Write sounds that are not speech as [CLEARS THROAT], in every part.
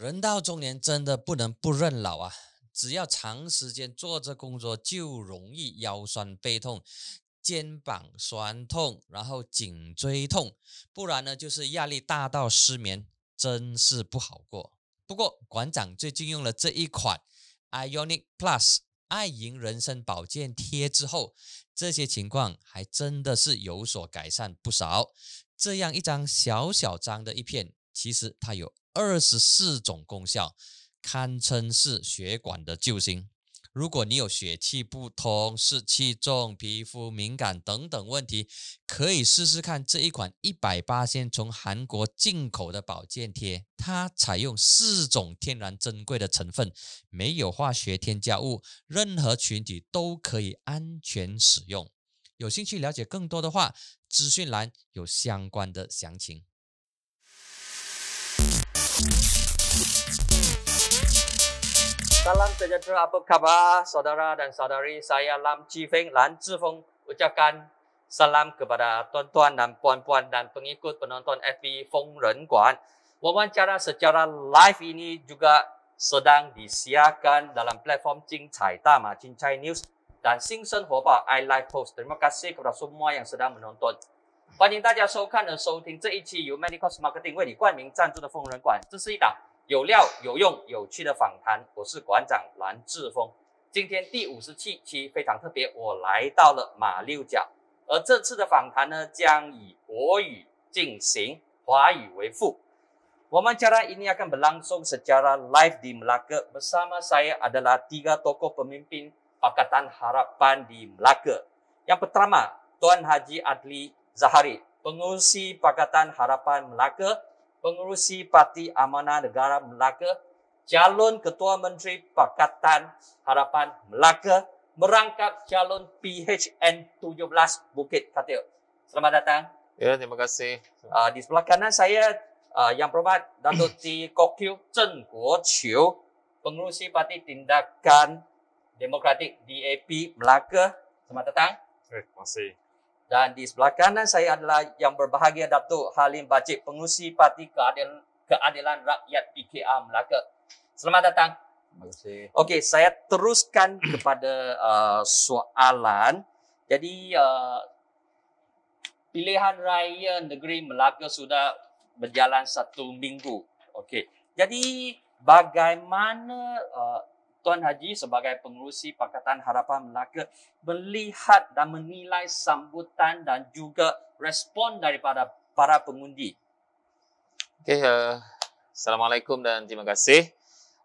人到中年真的不能不认老啊！只要长时间坐着工作，就容易腰酸背痛、肩膀酸痛，然后颈椎痛，不然呢就是压力大到失眠，真是不好过。不过馆长最近用了这一款 Ionic Plus 爱赢人参保健贴之后，这些情况还真的是有所改善不少。这样一张小小张的一片，其实它有二十四种功效，堪称是血管的救星。如果你有血气不通、湿气重、皮肤敏感等等问题，可以试试看这一款一百八先从韩国进口的保健贴。它采用四种天然珍贵的成分，没有化学添加物，任何群体都可以安全使用。有兴趣了解更多的话，资讯栏有相关的详情。Salam sejahtera apa khabar saudara dan saudari saya Lam Chi Feng Lan Zhi Feng ucapkan salam kepada tuan-tuan dan puan-puan dan pengikut penonton FB Feng Ren Guan. Wawancara secara live ini juga sedang disiarkan dalam platform Jing Cai Dama Jing Cai News dan Sing Sen Bao I Live Post. Terima kasih kepada semua yang sedang menonton. 欢迎大家收看和收听这一期由 Medical Marketing 为你冠名赞助的疯人馆。这是一档有料、有用、有趣的访谈，我是馆长蓝志峰。今天第五十七期非常特别，我来到了马六甲，而这次的访谈呢将以国语进行，华语为辅。我们 cara ini akan berlangsung secara live di Melaka. Bersama saya adalah tiga tokoh pemimpin Pakatan Harapan di Melaka. Yang pertama, Tuan Haji Adli Zahari, pengurusi Pakatan Harapan Melaka pengurusi Parti Amanah Negara Melaka, calon Ketua Menteri Pakatan Harapan Melaka, merangkap calon PHN 17 Bukit Katil. Selamat datang. Ya, terima kasih. Uh, di sebelah kanan saya uh, yang berhormat Datuk T. Kok Kiu Chen Guo Chiu, pengurusi Parti Tindakan Demokratik DAP Melaka. Selamat datang. Eh, terima kasih. Dan di sebelah kanan saya adalah yang berbahagia Datuk Halim Bacik, pengurusi Parti Keadilan, Keadilan Rakyat PKA Melaka. Selamat datang. Terima kasih. Okey, saya teruskan [CLEARS THROAT] kepada uh, soalan. Jadi, uh, pilihan raya negeri Melaka sudah berjalan satu minggu. Okey, jadi bagaimana uh, Tuan Haji sebagai pengurusi Pakatan Harapan Melaka melihat dan menilai sambutan dan juga respon daripada para pengundi. Okey, uh, Assalamualaikum dan terima kasih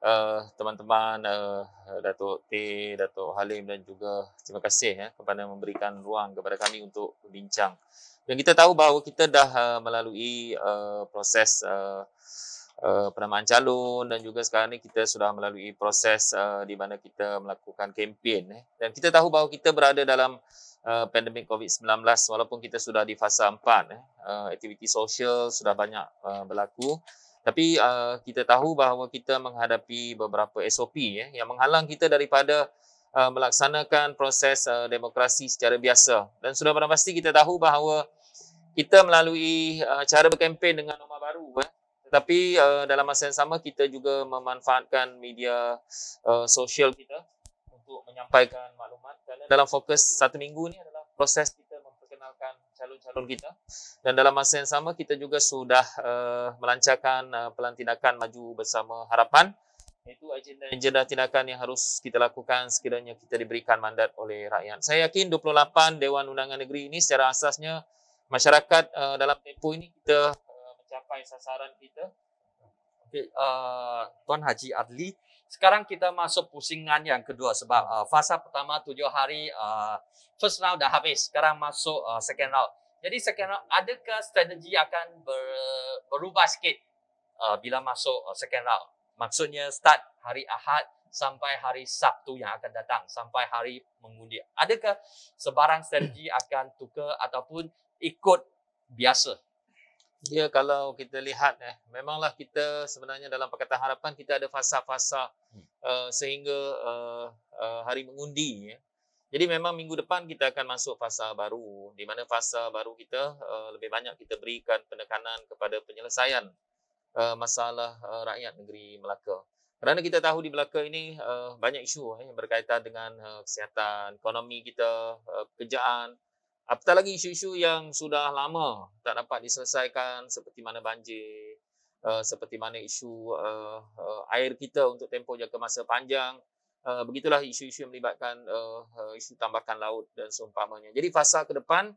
uh, teman-teman uh, Datuk T, Datuk Halim dan juga terima kasih ya kepada memberikan ruang kepada kami untuk berbincang. Dan kita tahu bahawa kita dah uh, melalui uh, proses uh, uh, penamaan calon dan juga sekarang ni kita sudah melalui proses uh, di mana kita melakukan kempen eh. dan kita tahu bahawa kita berada dalam uh, pandemik COVID-19 walaupun kita sudah di fasa 4 eh. uh, aktiviti sosial sudah banyak uh, berlaku tapi uh, kita tahu bahawa kita menghadapi beberapa SOP eh, yang menghalang kita daripada uh, melaksanakan proses uh, demokrasi secara biasa dan sudah barang pasti kita tahu bahawa kita melalui uh, cara berkempen dengan norma baru eh, tetapi uh, dalam masa yang sama kita juga memanfaatkan media uh, sosial kita untuk menyampaikan maklumat kerana dalam fokus satu minggu ni adalah proses kita memperkenalkan calon-calon kita dan dalam masa yang sama kita juga sudah uh, melancarkan uh, pelantikan maju bersama harapan iaitu agenda-agenda tindakan yang harus kita lakukan sekiranya kita diberikan mandat oleh rakyat. Saya yakin 28 Dewan Undangan Negeri ini secara asasnya masyarakat uh, dalam tempoh ini kita mencapai sasaran kita. Okay, uh, Tuan Haji Adli, sekarang kita masuk pusingan yang kedua sebab uh, fasa pertama tujuh hari uh, first round dah habis. Sekarang masuk uh, second round. Jadi second round, adakah strategi akan ber, berubah sikit uh, bila masuk uh, second round? Maksudnya start hari Ahad sampai hari Sabtu yang akan datang, sampai hari mengundi. Adakah sebarang strategi akan tukar ataupun ikut biasa? Ya kalau kita lihat eh memanglah kita sebenarnya dalam Pakatan Harapan kita ada fasa-fasa hmm. uh, sehingga uh, uh, hari mengundi ya. Jadi memang minggu depan kita akan masuk fasa baru di mana fasa baru kita uh, lebih banyak kita berikan penekanan kepada penyelesaian uh, masalah uh, rakyat negeri Melaka. Kerana kita tahu di Melaka ini uh, banyak isu eh, yang berkaitan dengan uh, kesihatan, ekonomi kita, uh, pekerjaan, apatah lagi isu-isu yang sudah lama tak dapat diselesaikan seperti mana banjir, uh, seperti mana isu uh, uh, air kita untuk tempoh jangka masa panjang, begitulah isu-isu yang melibatkan isu tambakan laut dan seumpamanya. Jadi fasa ke depan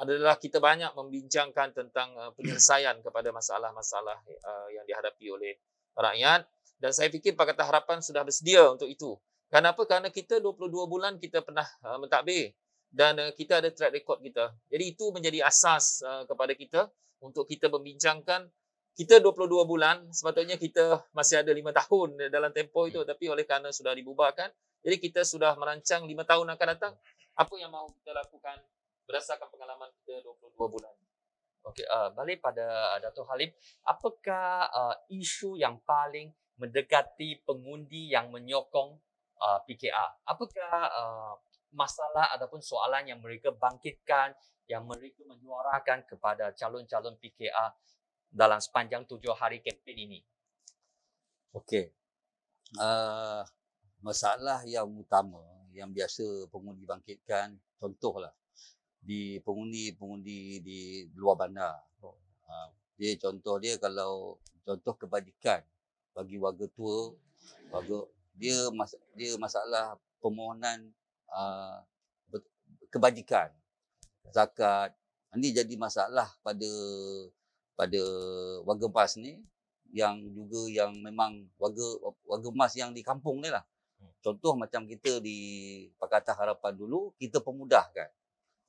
adalah kita banyak membincangkan tentang penyelesaian kepada masalah-masalah yang dihadapi oleh rakyat dan saya fikir Pakatan Harapan sudah bersedia untuk itu. Kenapa? Kerana kita 22 bulan kita pernah mentadbir dan uh, kita ada track record kita. Jadi itu menjadi asas uh, kepada kita untuk kita membincangkan kita 22 bulan sepatutnya kita masih ada 5 tahun dalam tempoh itu tapi oleh kerana sudah dibubarkan jadi kita sudah merancang 5 tahun akan datang apa yang mahu kita lakukan berdasarkan pengalaman kita 22 bulan. Okey, uh, balik pada uh, Dato' Halim, apakah uh, isu yang paling mendekati pengundi yang menyokong uh, PKR. Apakah uh, masalah ataupun soalan yang mereka bangkitkan, yang mereka menyuarakan kepada calon-calon PKR dalam sepanjang tujuh hari kempen ini? Okey. Uh, masalah yang utama yang biasa pengundi bangkitkan, contohlah di pengundi-pengundi di luar bandar. Uh, dia contoh dia kalau contoh kebajikan bagi warga tua warga dia mas, dia masalah permohonan uh, kebajikan zakat. Ini jadi masalah pada pada warga emas ni yang juga yang memang warga warga emas yang di kampung ni lah. Hmm. contoh macam kita di Pakatan Harapan dulu kita pemudahkan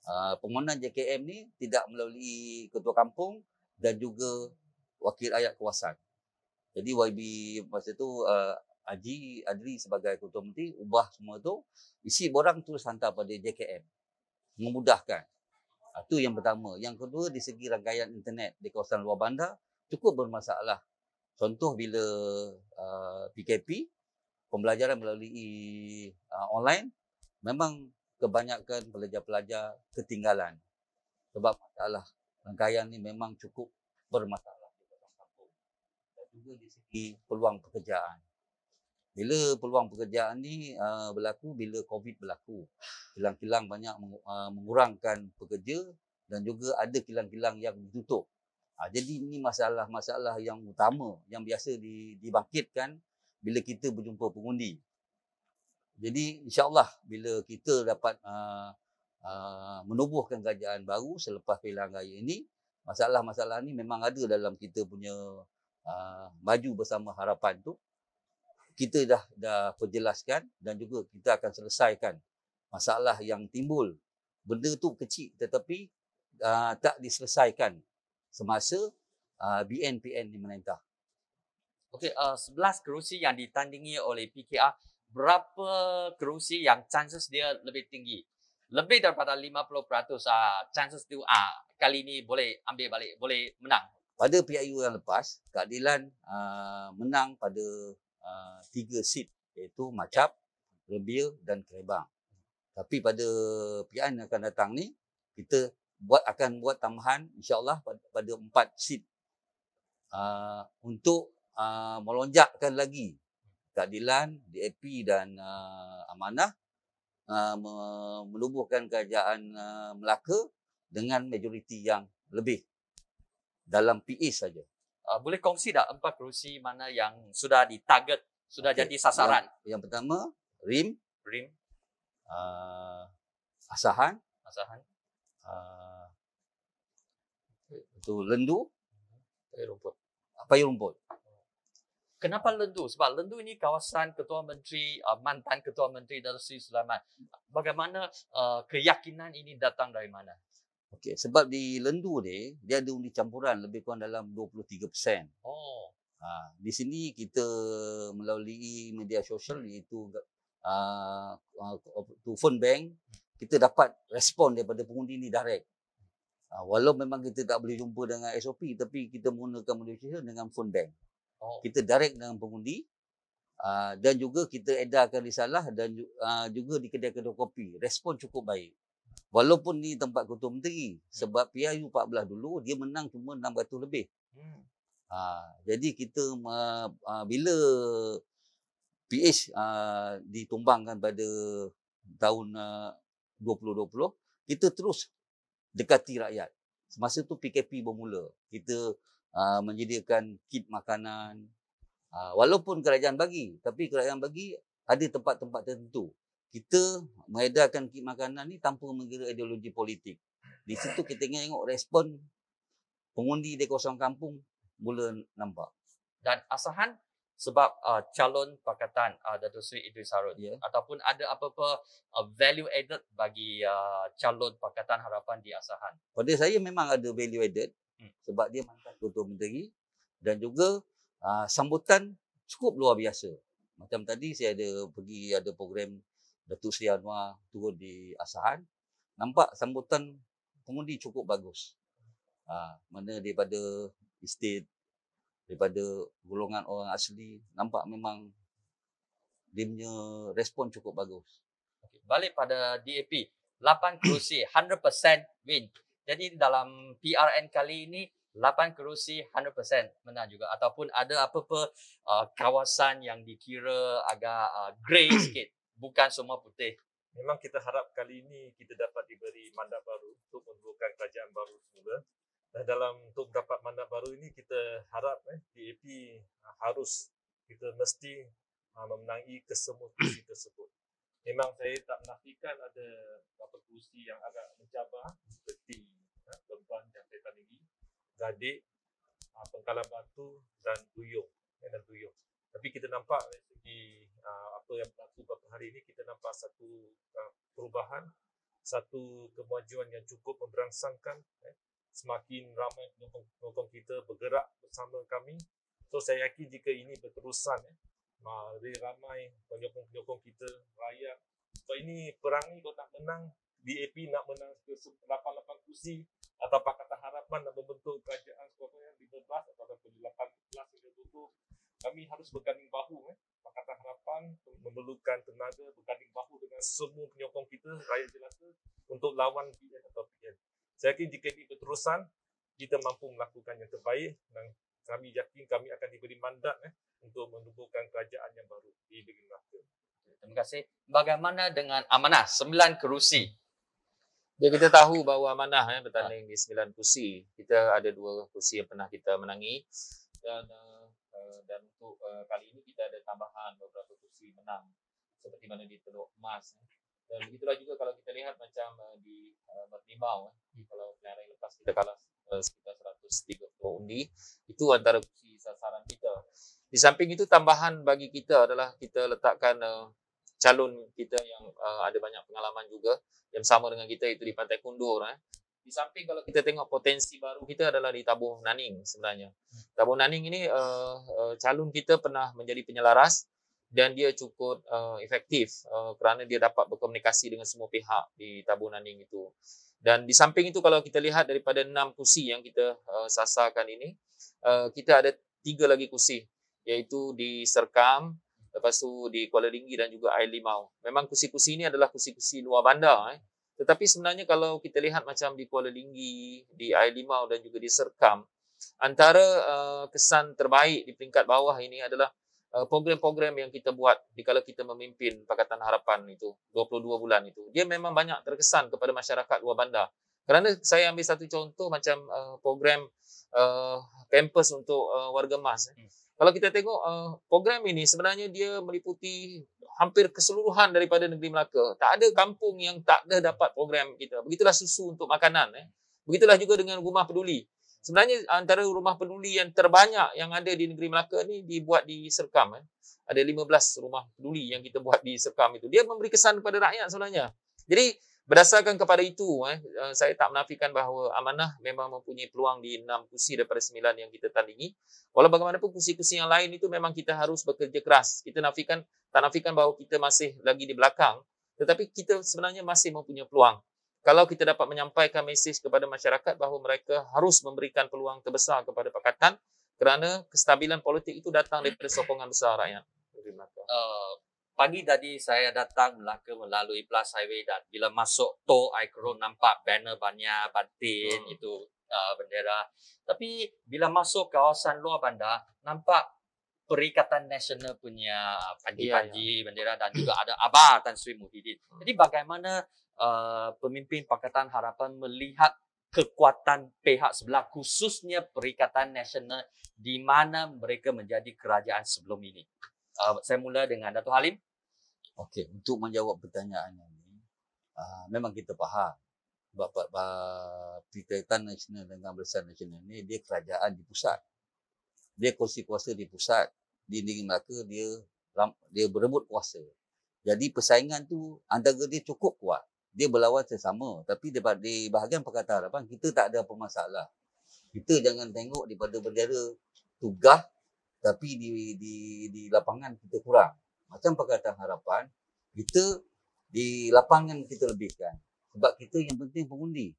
uh, permohonan JKM ni tidak melalui ketua kampung dan juga wakil ayat kawasan jadi YB masa tu uh, Haji Adri sebagai ketua menteri ubah semua tu isi borang terus hantar pada JKM memudahkan. Itu uh, yang pertama. Yang kedua di segi rangkaian internet di kawasan luar bandar cukup bermasalah. Contoh bila uh, PKP pembelajaran melalui uh, online memang kebanyakan pelajar-pelajar ketinggalan. Sebab masalah rangkaian ni memang cukup bermasalah juga di segi peluang pekerjaan. Bila peluang pekerjaan ni uh, berlaku bila COVID berlaku. Kilang-kilang banyak uh, mengurangkan pekerja dan juga ada kilang-kilang yang ditutup. Uh, jadi ini masalah-masalah yang utama yang biasa dibangkitkan bila kita berjumpa pengundi. Jadi insyaAllah bila kita dapat uh, uh, menubuhkan kerajaan baru selepas pilihan raya ini, masalah-masalah ni memang ada dalam kita punya uh, maju bersama harapan tu kita dah dah perjelaskan dan juga kita akan selesaikan masalah yang timbul benda tu kecil tetapi uh, tak diselesaikan semasa uh, BNPN memerintah. Okey, uh, 11 kerusi yang ditandingi oleh PKR, berapa kerusi yang chances dia lebih tinggi? Lebih daripada 50% uh, chances tu uh, kali ni boleh ambil balik, boleh menang pada PIU yang lepas, keadilan uh, menang pada uh, tiga seat iaitu Macap, Rebia dan Kerebang. Tapi pada PIN yang akan datang ni, kita buat akan buat tambahan insyaAllah pada, pada empat seat uh, untuk uh, melonjakkan lagi keadilan, DAP dan uh, amanah uh, menubuhkan kerajaan uh, Melaka dengan majoriti yang lebih dalam PE saja. Uh, boleh kongsi tak empat kerusi mana yang sudah ditarget, sudah okay. jadi sasaran? Yang, yang pertama, RIM. RIM. Uh, asahan. Asahan. Uh, itu lendu. Payung rumput. Payung rumput. Kenapa lendu? Sebab lendu ini kawasan Ketua Menteri, uh, mantan Ketua Menteri Datuk Seri Sulaiman. Bagaimana uh, keyakinan ini datang dari mana? Okey, sebab di lendu ni dia ada undi campuran lebih kurang dalam 23%. Oh. Ha, di sini kita melalui media sosial iaitu uh, uh, phone bank kita dapat respon daripada pengundi ni direct. Uh, walau memang kita tak boleh jumpa dengan SOP tapi kita menggunakan media sosial dengan phone bank. Oh. Kita direct dengan pengundi uh, dan juga kita edarkan risalah dan uh, juga di kedai-kedai kopi. Respon cukup baik. Walaupun ni tempat ketua menteri. Hmm. Sebab PIU 14 dulu, dia menang cuma 600 lebih. Hmm. Ha, jadi kita uh, uh, bila PH uh, ditumbangkan pada tahun uh, 2020, kita terus dekati rakyat. Semasa tu PKP bermula. Kita uh, menyediakan kit makanan. Uh, walaupun kerajaan bagi, tapi kerajaan bagi ada tempat-tempat tertentu. Kita mengedarkan kit makanan ni tanpa mengira ideologi politik. Di situ kita tengok respon pengundi di kawasan kampung mula nampak. Dan asahan sebab uh, calon pakatan uh, Datuk Seri Idris Harun Ya. ataupun ada apa-apa uh, value added bagi uh, calon pakatan harapan di asahan. Pada saya memang ada value added Hmm. sebab dia mantan ketua menteri dan juga uh, sambutan cukup luar biasa. Macam tadi saya ada pergi ada program Datuk Seri Anwar turun di Asahan. Nampak sambutan pengundi cukup bagus. Uh, mana daripada estate, daripada golongan orang asli, nampak memang dia punya respon cukup bagus. Okay. Balik pada DAP, 8 kerusi 100% win. Jadi dalam PRN kali ini 8 kerusi 100% menang juga ataupun ada apa-apa uh, kawasan yang dikira agak uh, grey [COUGHS] sikit, bukan semua putih. memang kita harap kali ini kita dapat diberi mandat baru untuk menubuhkan kerajaan baru semula. Dan dalam untuk mendapat mandat baru ini kita harap eh, DAP uh, harus kita mesti uh, memenangi kesemua kursi [CLEARS THROAT] tersebut. Memang saya tak menafikan ada beberapa kursi yang agak mencabar seperti uh, Beban yang saya tandingi, Gadik, uh, Pengkalan Batu dan Duyung. Eh, dan Duyung. Tapi kita nampak dari segi uh, apa yang berlaku beberapa hari ini kita nampak satu uh, perubahan, satu kemajuan yang cukup memberangsangkan. Eh. Semakin ramai penyokong-penyokong kita bergerak bersama kami. So saya yakin jika ini berterusan, eh, lebih ramai penyokong-penyokong kita, rakyat. Sebab ini perang kalau nak menang, DAP nak menang ke 88 kursi atau Pakatan Harapan nak membentuk kerajaan sekurang-kurangnya 15 atau 18 hingga 20 kami harus berganding bahu eh. Pakatan Harapan memerlukan tenaga berganding bahu dengan semua penyokong kita rakyat jelata untuk lawan PN atau PN. Saya yakin jika ini berterusan kita mampu melakukan yang terbaik dan kami yakin kami akan diberi mandat eh, untuk menubuhkan kerajaan yang baru di Negeri Melaka. Terima kasih. Bagaimana dengan amanah 9 kerusi? Dia kita tahu bahawa amanah eh, bertanding di 9 kursi. Kita ada dua kursi yang pernah kita menangi dan uh, uh, dan untuk uh, kali ini kita ada tambahan beberapa kursi menang seperti mana di Teluk Emas. Eh. Dan begitulah juga kalau kita lihat macam uh, di uh, Merlimau eh. kalau pilihan yang lepas kita kalah sekitar 130 undi itu antara kursi sasaran kita. Di samping itu tambahan bagi kita adalah kita letakkan uh, calon kita yang uh, ada banyak pengalaman juga yang sama dengan kita itu di Pantai Kundur eh. Di samping kalau kita tengok potensi baru kita adalah di Tabuh Naning sebenarnya. Tabuh Naning ini uh, uh, calon kita pernah menjadi penyelaras dan dia cukup uh, efektif uh, kerana dia dapat berkomunikasi dengan semua pihak di Tabuh Naning itu. Dan di samping itu kalau kita lihat daripada enam kursi yang kita uh, sasarkan ini, uh, kita ada tiga lagi kursi iaitu di Serkam, lepas tu di Kuala Tinggi dan juga Air Limau. Memang kursi-kursi ini adalah kursi-kursi luar bandar. Eh. Tetapi sebenarnya kalau kita lihat macam di Kuala Tinggi, di Air Limau dan juga di Serkam, antara uh, kesan terbaik di peringkat bawah ini adalah uh, program-program yang kita buat di kala kita memimpin Pakatan Harapan itu, 22 bulan itu. Dia memang banyak terkesan kepada masyarakat luar bandar. Kerana saya ambil satu contoh macam uh, program uh, campus untuk uh, warga emas. Eh. Kalau kita tengok uh, program ini sebenarnya dia meliputi hampir keseluruhan daripada negeri Melaka. Tak ada kampung yang tak ada dapat program kita. Begitulah susu untuk makanan. Eh. Begitulah juga dengan rumah peduli. Sebenarnya antara rumah peduli yang terbanyak yang ada di negeri Melaka ni dibuat di Serkam. Eh. Ada 15 rumah peduli yang kita buat di Serkam itu. Dia memberi kesan kepada rakyat sebenarnya. Jadi berdasarkan kepada itu, eh, uh, saya tak menafikan bahawa amanah memang mempunyai peluang di 6 kursi daripada 9 yang kita tandingi. Walau bagaimanapun kursi-kursi yang lain itu memang kita harus bekerja keras. Kita nafikan, tak nafikan bahawa kita masih lagi di belakang. Tetapi kita sebenarnya masih mempunyai peluang. Kalau kita dapat menyampaikan mesej kepada masyarakat bahawa mereka harus memberikan peluang terbesar kepada Pakatan kerana kestabilan politik itu datang daripada sokongan besar rakyat. Negeri Melaka. Uh, pagi tadi saya datang Melaka melalui Plus Highway dan bila masuk tol Aikro nampak banner banyak batin Hmm. itu uh, bendera. Tapi bila masuk kawasan luar bandar, nampak Perikatan Nasional punya panji-panji bendera dan juga ada Abah Tan Sri Muhyiddin. Jadi bagaimana uh, pemimpin Pakatan Harapan melihat kekuatan pihak sebelah khususnya Perikatan Nasional di mana mereka menjadi kerajaan sebelum ini. Uh, saya mula dengan Datuk Halim. Okey, untuk menjawab pertanyaan ini, uh, memang kita faham. Sebab Perikatan Nasional dengan Barisan Nasional ini dia kerajaan di pusat. Dia kursi kuasa di pusat. Di negeri Melaka dia dia berebut kuasa. Jadi persaingan tu antara dia cukup kuat. Dia berlawan sesama. Tapi daripada di bahagian Harapan kita tak ada apa masalah. Kita jangan tengok daripada bendera tugas tapi di di di lapangan kita kurang macam Pakatan Harapan kita di lapangan kita lebihkan sebab kita yang penting pengundi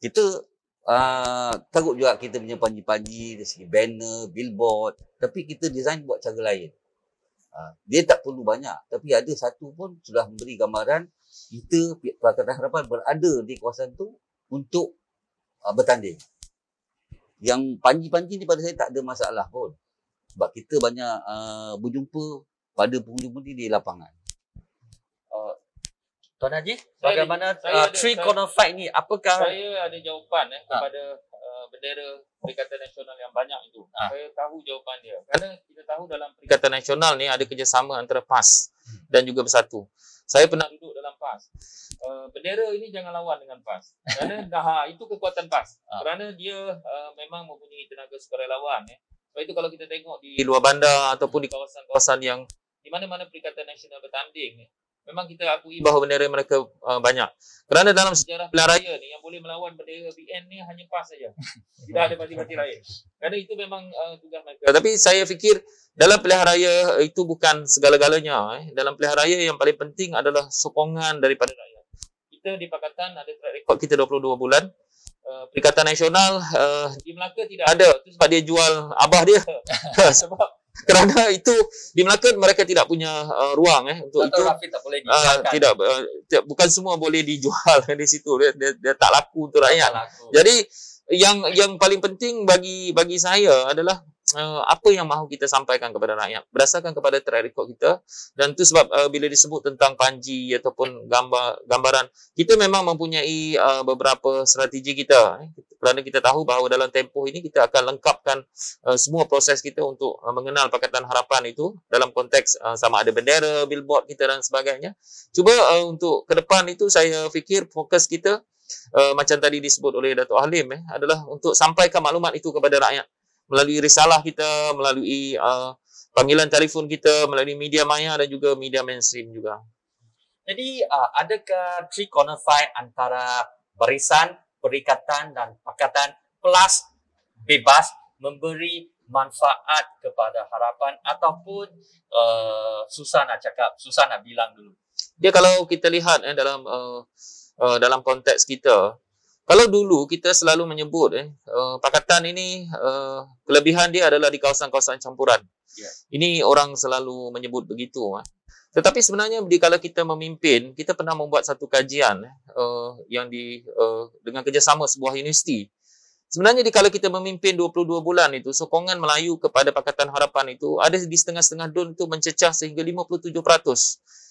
kita uh, teruk juga kita punya panji-panji dari segi banner, billboard. Tapi kita design buat cara lain. Uh, dia tak perlu banyak. Tapi ada satu pun sudah memberi gambaran kita Pakatan Harapan berada di kawasan tu untuk uh, bertanding. Yang panji-panji ni pada saya tak ada masalah pun. Sebab kita banyak uh, berjumpa pada pengundi-pengundi di lapangan. Tuan Haji, Saya bagaimana ada- saya uh, ada- three saya- corner fight ni? Apakah Saya ada jawapan eh, Ha. kepada uh, bendera Perikatan Nasional yang banyak itu. Ha. Saya tahu jawapan dia. Kerana kita tahu dalam Perikatan Nasional ni ada kerjasama antara PAS dan juga Bersatu. Saya pernah duduk dalam PAS. Uh, bendera ini jangan lawan dengan PAS. Kerana [LAUGHS] dah, ha, itu kekuatan PAS. Ha. Kerana dia uh, memang mempunyai tenaga sukarelawan. Eh. Sebab itu kalau kita tengok di luar bandar ataupun di kawasan-kawasan yang di mana-mana Perikatan Nasional bertanding, eh, memang kita akui bahawa bendera mereka uh, banyak. Kerana dalam sejarah pilihan raya ni yang boleh melawan bendera BN ni hanya PAS saja. Tidak ada parti-parti lain. Kerana itu memang uh, tugas mereka. Tapi saya fikir dalam pilihan raya itu bukan segala-galanya. Eh. Dalam pilihan raya yang paling penting adalah sokongan daripada rakyat. Kita di Pakatan ada track record kita 22 bulan. Uh, Perikatan Nasional uh, di Melaka tidak ada. Itu sebab dia jual abah dia. [LAUGHS] [LAUGHS] sebab kerana itu di Melaka mereka tidak punya uh, ruang eh untuk itu Rafi tak boleh dijualkan? tidak uh, tidak- bukan semua boleh dijual [LAUGHS] di situ dia, dia, dia tak laku untuk rakyat. Laku. Jadi yang yang paling penting bagi bagi saya adalah uh, apa yang mahu kita sampaikan kepada rakyat berdasarkan kepada track record kita dan itu sebab uh, bila disebut tentang panji ataupun gambar gambaran kita memang mempunyai uh, beberapa strategi kita eh. kerana kita tahu bahawa dalam tempoh ini kita akan lengkapkan uh, semua proses kita untuk uh, mengenal Pakatan Harapan itu dalam konteks uh, sama ada bendera, billboard kita dan sebagainya. Cuba uh, untuk ke depan itu saya fikir fokus kita uh, macam tadi disebut oleh Datuk Halim eh adalah untuk sampaikan maklumat itu kepada rakyat melalui risalah kita, melalui uh, panggilan telefon kita, melalui media maya dan juga media mainstream juga. Jadi uh, adakah three corner fight antara barisan, perikatan dan pakatan plus bebas memberi manfaat kepada harapan ataupun uh, susah nak cakap, susah nak bilang dulu. Dia kalau kita lihat eh dalam uh, uh, dalam konteks kita kalau dulu kita selalu menyebut eh uh, pakatan ini uh, kelebihan dia adalah di kawasan-kawasan campuran. Ya. Ini orang selalu menyebut begitu eh. Tetapi sebenarnya di kala kita memimpin, kita pernah membuat satu kajian eh, uh, yang di uh, dengan kerjasama sebuah universiti. Sebenarnya di kala kita memimpin 22 bulan itu, sokongan Melayu kepada Pakatan Harapan itu ada di setengah-setengah dun itu mencecah sehingga 57%.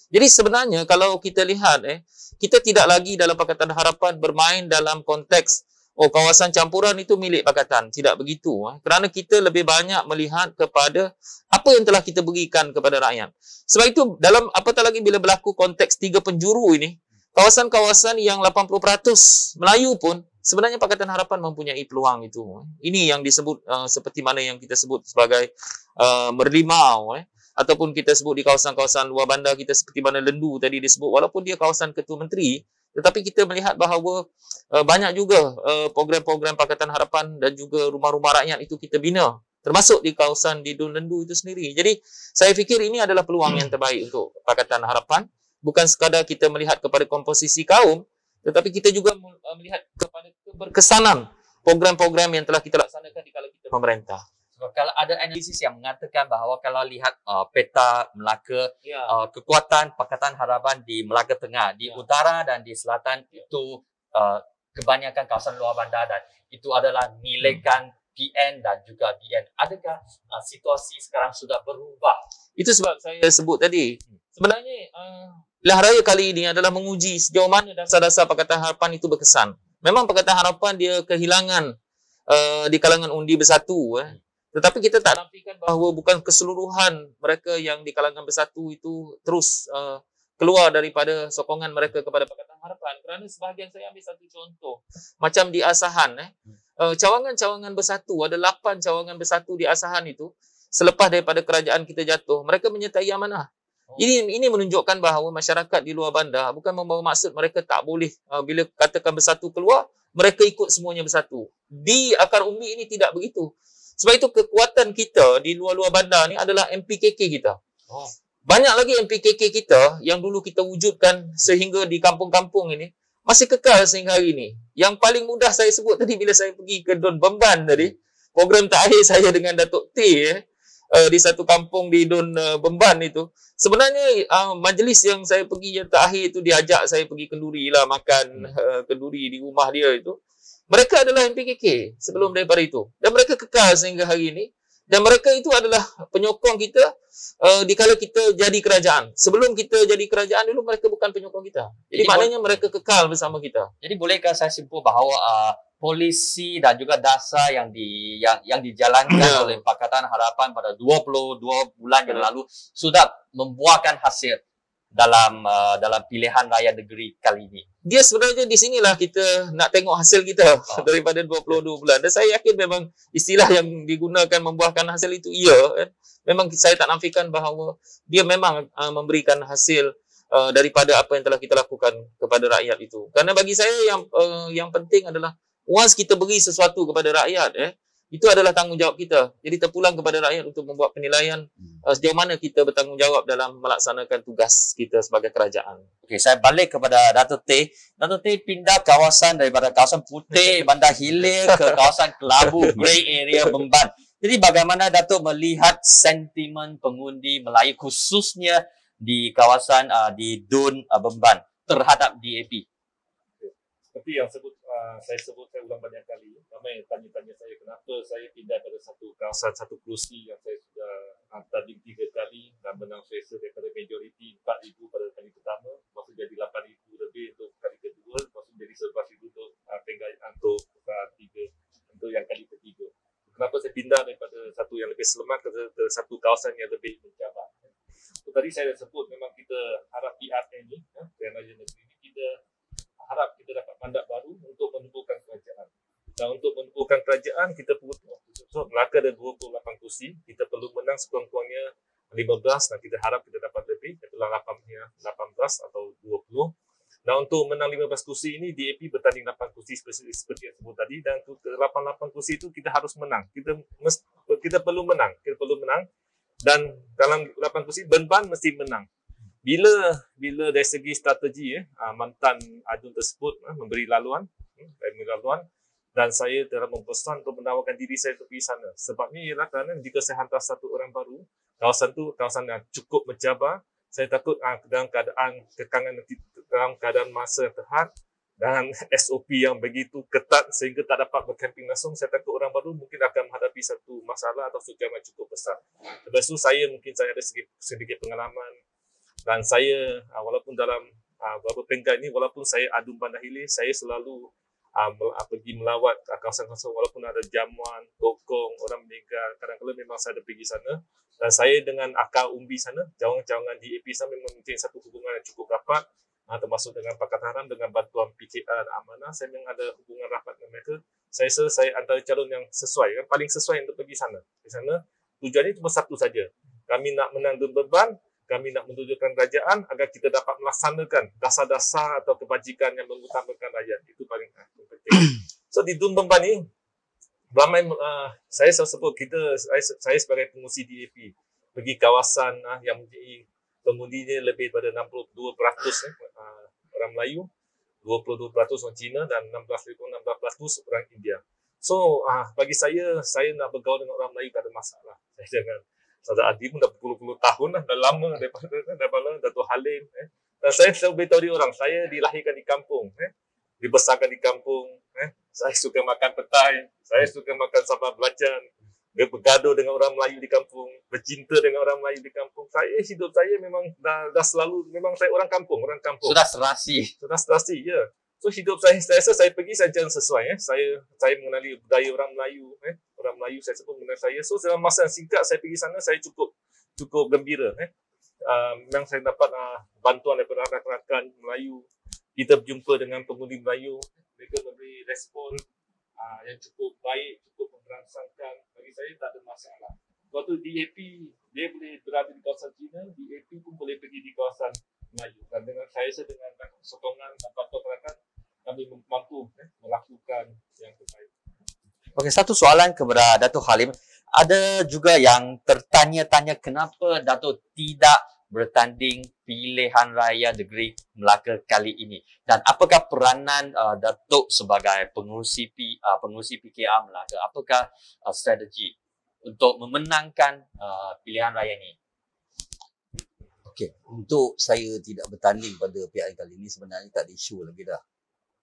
Jadi sebenarnya kalau kita lihat eh kita tidak lagi dalam Pakatan Harapan bermain dalam konteks oh kawasan campuran itu milik Pakatan. Tidak begitu. Eh. Kerana kita lebih banyak melihat kepada apa yang telah kita berikan kepada rakyat. Sebab itu dalam apatah lagi bila berlaku konteks tiga penjuru ini, kawasan-kawasan yang 80% Melayu pun sebenarnya Pakatan Harapan mempunyai peluang itu. eh. Ini yang disebut uh, seperti mana yang kita sebut sebagai uh, merlimau eh ataupun kita sebut di kawasan-kawasan luar bandar kita seperti mana Lendu tadi disebut walaupun dia kawasan ketua menteri tetapi kita melihat bahawa uh, banyak juga uh, program-program Pakatan Harapan dan juga rumah-rumah rakyat itu kita bina termasuk di kawasan di Dun Lendu itu sendiri. Jadi saya fikir ini adalah peluang yang terbaik untuk Pakatan Harapan bukan sekadar kita melihat kepada komposisi kaum tetapi kita juga uh, melihat kepada keberkesanan program-program yang telah kita laksanakan di kala kita memerintah. Sebab kalau ada analisis yang mengatakan bahawa kalau lihat uh, peta Melaka, Ya. uh, kekuatan Pakatan Harapan di Melaka Tengah, di Ya. utara dan di selatan Ya. itu uh, kebanyakan kawasan luar bandar dan itu adalah nilaikan PN dan juga BN. Adakah uh, situasi sekarang sudah berubah? Itu sebab saya sebut tadi. Sebenarnya uh, Pilihan Raya kali ini adalah menguji sejauh mana dasar-dasar Pakatan Harapan itu berkesan. Memang Pakatan Harapan dia kehilangan uh, di kalangan undi bersatu. Eh. Tetapi kita tak nafikan bahawa bukan keseluruhan mereka yang di kalangan bersatu itu terus uh, keluar daripada sokongan mereka kepada Pakatan Harapan. Kerana sebahagian saya ambil satu contoh. Macam di Asahan. Eh uh, cawangan-cawangan bersatu, ada lapan cawangan bersatu di Asahan itu, selepas daripada kerajaan kita jatuh, mereka menyertai amanah. Oh. Ini ini menunjukkan bahawa masyarakat di luar bandar bukan membawa maksud mereka tak boleh uh, bila katakan bersatu keluar, mereka ikut semuanya bersatu. Di akar umbi ini tidak begitu. Sebab itu kekuatan kita di luar-luar bandar ni adalah MPKK kita. Oh. Banyak lagi MPKK kita yang dulu kita wujudkan sehingga di kampung-kampung ini masih kekal sehingga hari ini. Yang paling mudah saya sebut tadi bila saya pergi ke Don Bemban tadi, program terakhir saya dengan Datuk T eh, uh, di satu kampung di Don uh, Bemban itu. Sebenarnya uh, majlis yang saya pergi yang terakhir itu diajak saya pergi kenduri lah makan uh, kenduri di rumah dia itu. Mereka adalah MPKK sebelum daripada itu. Dan mereka kekal sehingga hari ini. Dan mereka itu adalah penyokong kita uh, di kala kita jadi kerajaan. Sebelum kita jadi kerajaan dulu mereka bukan penyokong kita. Jadi, jadi maknanya mereka kekal bersama kita. Jadi bolehkah saya simpul bahawa uh, polisi dan juga dasar yang di yang yang dijalankan yeah. oleh Pakatan Harapan pada 22 bulan yang lalu sudah membuahkan hasil dalam uh, dalam pilihan raya negeri kali ini. Dia sebenarnya di sinilah kita nak tengok hasil kita oh. [LAUGHS] daripada 22 bulan. Dan saya yakin memang istilah yang digunakan membuahkan hasil itu iya kan. Memang saya tak nafikan bahawa dia memang uh, memberikan hasil uh, daripada apa yang telah kita lakukan kepada rakyat itu. Karena bagi saya yang uh, yang penting adalah once kita beri sesuatu kepada rakyat eh itu adalah tanggungjawab kita. Jadi terpulang kepada rakyat untuk membuat penilaian uh, sejauh mana kita bertanggungjawab dalam melaksanakan tugas kita sebagai kerajaan. Okey, saya balik kepada Datuk T. Datuk T pindah kawasan daripada kawasan Putih, [LAUGHS] Bandar Hilir ke kawasan Kelabu, Grey Area Bemban. Jadi bagaimana Datuk melihat sentimen pengundi Melayu khususnya di kawasan uh, di Dun uh, Bemban terhadap DAP? Seperti yang sebut uh, saya sebut saya ulang banyak kali ramai tanya-tanya saya kenapa saya pindah pada satu kawasan satu kerusi yang saya sudah uh, tanding tiga kali dan menang selesa daripada majoriti 4,000 pada kali pertama maksud jadi 8,000 lebih untuk kali kedua maksud jadi 11,000 untuk uh, penggai untuk uh, tiga untuk yang kali ketiga. Kenapa saya pindah daripada satu yang lebih selamat ke, ke satu kawasan yang lebih mencabar so, tadi saya dah sebut memang kita harap PR ini ya, Negeri ini kita harap kita dapat mandat baru untuk menubuhkan kerajaan. Dan untuk menubuhkan kerajaan, kita perlu so, Melaka ada 28 kursi, kita perlu menang sekurang-kurangnya 15 dan kita harap kita dapat lebih, itulah 18 atau 20. Dan untuk menang 15 kursi ini, DAP bertanding 8 kursi seperti, seperti yang sebut tadi. Dan 88 kursi itu kita harus menang. Kita mest, kita perlu menang, kita perlu menang. Dan dalam 8 kursi, Benban mesti menang bila bila dari segi strategi eh, ah, mantan adun tersebut eh, memberi laluan eh, memberi laluan dan saya telah mempesan untuk menawarkan diri saya untuk pergi sana. Sebabnya ialah kerana jika saya hantar satu orang baru kawasan tu kawasan yang cukup mencabar saya takut uh, dalam keadaan kekangan dalam keadaan masa yang terhad dan [LAUGHS] SOP yang begitu ketat sehingga tak dapat berkemping langsung saya takut orang baru mungkin akan menghadapi satu masalah atau satu yang cukup besar. Sebab itu saya mungkin saya ada sedikit, sedikit pengalaman dan saya uh, walaupun dalam uh, beberapa pengkat ini walaupun saya adu bandar hilir saya selalu uh, pergi melawat kawasan-kawasan walaupun ada jamuan, tokong, orang meninggal kadang-kadang memang saya ada pergi sana. Dan saya dengan akar umbi sana cawangan-cawangan DAP sana memang mungkin satu hubungan yang cukup rapat. Uh, termasuk dengan Pakatan Haram dengan bantuan PKR Amanah saya memang ada hubungan rapat dengan mereka. Saya rasa saya antara calon yang sesuai yang paling sesuai untuk pergi sana. Di sana tujuannya cuma satu saja. Kami nak menang dan beban kami nak menunjukkan kerajaan agar kita dapat melaksanakan dasar-dasar atau kebajikan yang mengutamakan rakyat. Itu paling penting. [CLEARS THROAT] So di Dun Bemban ni, ramai uh, saya selalu sebut kita, saya, saya sebagai pengusi DAP pergi kawasan uh, yang menjadi pengundinya lebih daripada 62% eh, uh, orang Melayu, 22% orang Cina dan 16, 16% orang India. So uh, bagi saya, saya nak bergaul dengan orang Melayu tak ada masalah. [LAUGHS] Saya jangan Saudara Adi pun dah berpuluh-puluh tahun lah, dah lama daripada, daripada Dato' Halim. Eh. Dan saya selalu beritahu dia orang, saya dilahirkan di kampung. Eh. dibesarkan di kampung. Eh. Saya suka makan petai, saya suka makan sambal belacan, bergaduh dengan orang Melayu di kampung, bercinta dengan orang Melayu di kampung. Saya hidup saya memang dah, dah selalu memang saya orang kampung, orang kampung. Sudah serasi. Sudah serasi, ya. So hidup saya, saya rasa saya pergi saya jalan sesuai. Eh. Saya saya mengenali budaya orang Melayu. Eh. Orang Melayu saya sebut mengenali saya. So dalam masa yang singkat saya pergi sana, saya cukup cukup gembira. Eh. Uh, memang saya dapat uh, bantuan daripada rakan-rakan Melayu. Kita berjumpa dengan pengundi Melayu. Mereka memberi respon uh, yang cukup baik, cukup memberangsangkan. Bagi saya tak ada masalah. Waktu DAP, dia boleh berada di kawasan China, DAP pun boleh pergi di kawasan Melayu. Dan dengan saya, saya dengan sokongan dan bantuan rakan, kami mampu eh, melakukan yang terbaik. Okey, satu soalan kepada Datuk Halim. Ada juga yang tertanya-tanya kenapa Datuk tidak bertanding pilihan raya negeri Melaka kali ini? Dan apakah peranan uh, Datuk sebagai pengurusi P, uh, pengurusi PKR Melaka? Apakah uh, strategi untuk memenangkan uh, pilihan raya ini? Okey, untuk saya tidak bertanding pada PRN kali ini sebenarnya tak ada isu lagi dah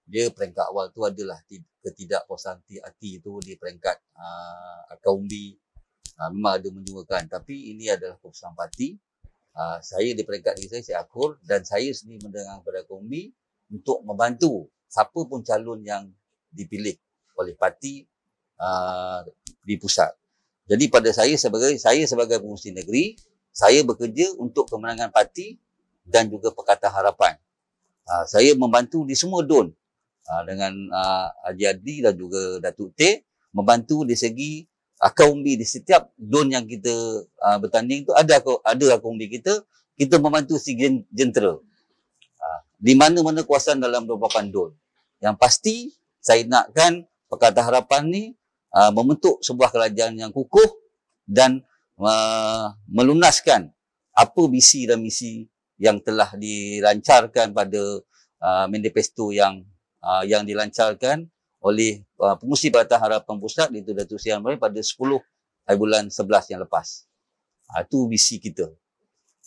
dia peringkat awal tu adalah ketidakpuasan hati itu di peringkat uh, akaumbi uh, memang ada menyuarakan tapi ini adalah keputusan parti. Uh, saya di peringkat ini saya saya akur dan saya sendiri mendengar kepada akaumbi untuk membantu siapa pun calon yang dipilih oleh parti uh, di pusat. Jadi pada saya sebagai saya sebagai pengurusi negeri saya bekerja untuk kemenangan parti dan juga Pakatan Harapan. Uh, saya membantu di semua don uh, dengan uh, Haji Adi dan juga Datuk T membantu di segi akaumbi di setiap don yang kita uh, bertanding tu ada ada akaumbi kita. Kita membantu si jentera. Uh, di mana-mana kuasaan dalam 28 don yang pasti saya nakkan Pakatan Harapan ni uh, membentuk sebuah kerajaan yang kukuh dan uh, melunaskan apa visi dan misi yang telah dilancarkan pada uh, manifesto yang uh, yang dilancarkan oleh uh, pengurusi Pakatan Harapan Pusat itu Datuk Seri Amrin pada 10 hari bulan 11 yang lepas. Uh, itu visi kita.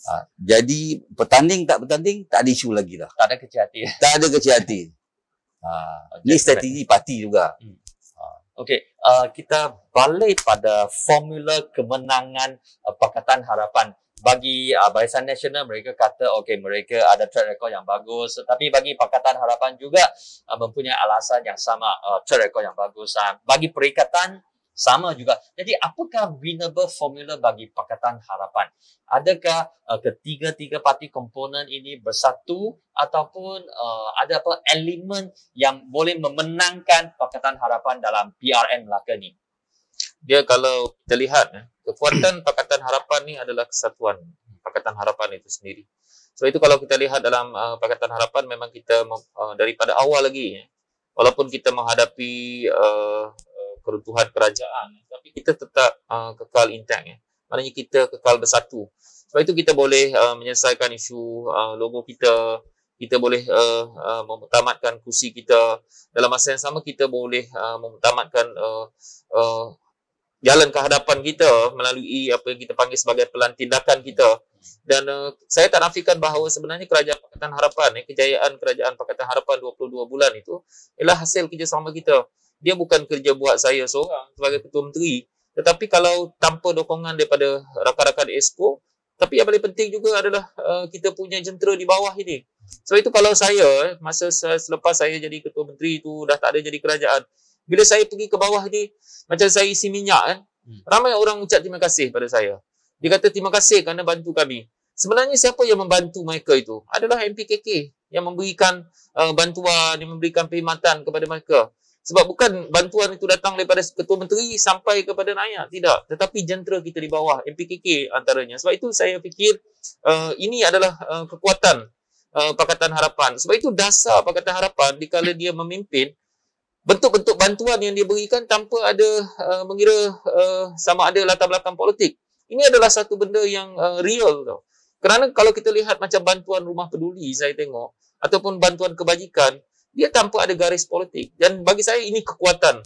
Uh, jadi bertanding tak bertanding tak ada isu lagi dah. Tak ada kecil hati. Tak ada kecil hati. Uh, ini strategi parti juga. Hmm. Okey, uh, kita balik pada formula kemenangan uh, Pakatan Harapan. Bagi uh, Barisan Nasional mereka kata okey mereka ada track record yang bagus. Tetapi bagi Pakatan Harapan juga uh, mempunyai alasan yang sama uh, track record yang bagus. Uh, bagi perikatan sama juga. Jadi apakah winnable formula bagi Pakatan Harapan? Adakah uh, ketiga-tiga parti komponen ini bersatu ataupun uh, ada apa elemen yang boleh memenangkan Pakatan Harapan dalam PRN Melaka ni? Dia kalau kita lihat eh, kekuatan [CLEARS THROAT] Pakatan Harapan ni adalah kesatuan Pakatan Harapan itu sendiri. So itu kalau kita lihat dalam uh, Pakatan Harapan memang kita uh, daripada awal lagi eh, walaupun kita menghadapi uh, keruntuhan kerajaan. Tapi kita tetap uh, kekal intact eh. Maknanya kita kekal bersatu. Sebab itu kita boleh uh, menyelesaikan isu uh, logo kita. Kita boleh uh, uh, memutamatkan kursi kita. Dalam masa yang sama kita boleh uh, memutamatkan uh, uh, jalan ke hadapan kita melalui apa yang kita panggil sebagai pelan tindakan kita. Dan uh, saya tak nafikan bahawa sebenarnya kerajaan Pakatan Harapan eh, kejayaan kerajaan Pakatan Harapan 22 bulan itu ialah hasil kerjasama kita dia bukan kerja buat saya seorang sebagai ketua menteri tetapi kalau tanpa dokongan daripada rakan-rakan ESCO tapi yang paling penting juga adalah uh, kita punya jentera di bawah ini sebab itu kalau saya eh, masa selepas saya jadi ketua menteri itu dah tak ada jadi kerajaan bila saya pergi ke bawah ni, macam saya isi minyak kan, ramai orang ucap terima kasih pada saya. Dia kata terima kasih kerana bantu kami. Sebenarnya siapa yang membantu mereka itu? Adalah MPKK yang memberikan uh, bantuan, yang memberikan perkhidmatan kepada mereka. Sebab bukan bantuan itu datang daripada Ketua Menteri sampai kepada rakyat. Tidak. Tetapi jentera kita di bawah, MPKK antaranya. Sebab itu saya fikir uh, ini adalah uh, kekuatan uh, Pakatan Harapan. Sebab itu dasar Pakatan Harapan dikala dia memimpin, bentuk-bentuk bantuan yang dia berikan tanpa ada uh, mengira uh, sama ada latar belakang politik. Ini adalah satu benda yang uh, real tau. Kerana kalau kita lihat macam bantuan rumah peduli saya tengok ataupun bantuan kebajikan, dia tanpa ada garis politik. Dan bagi saya ini kekuatan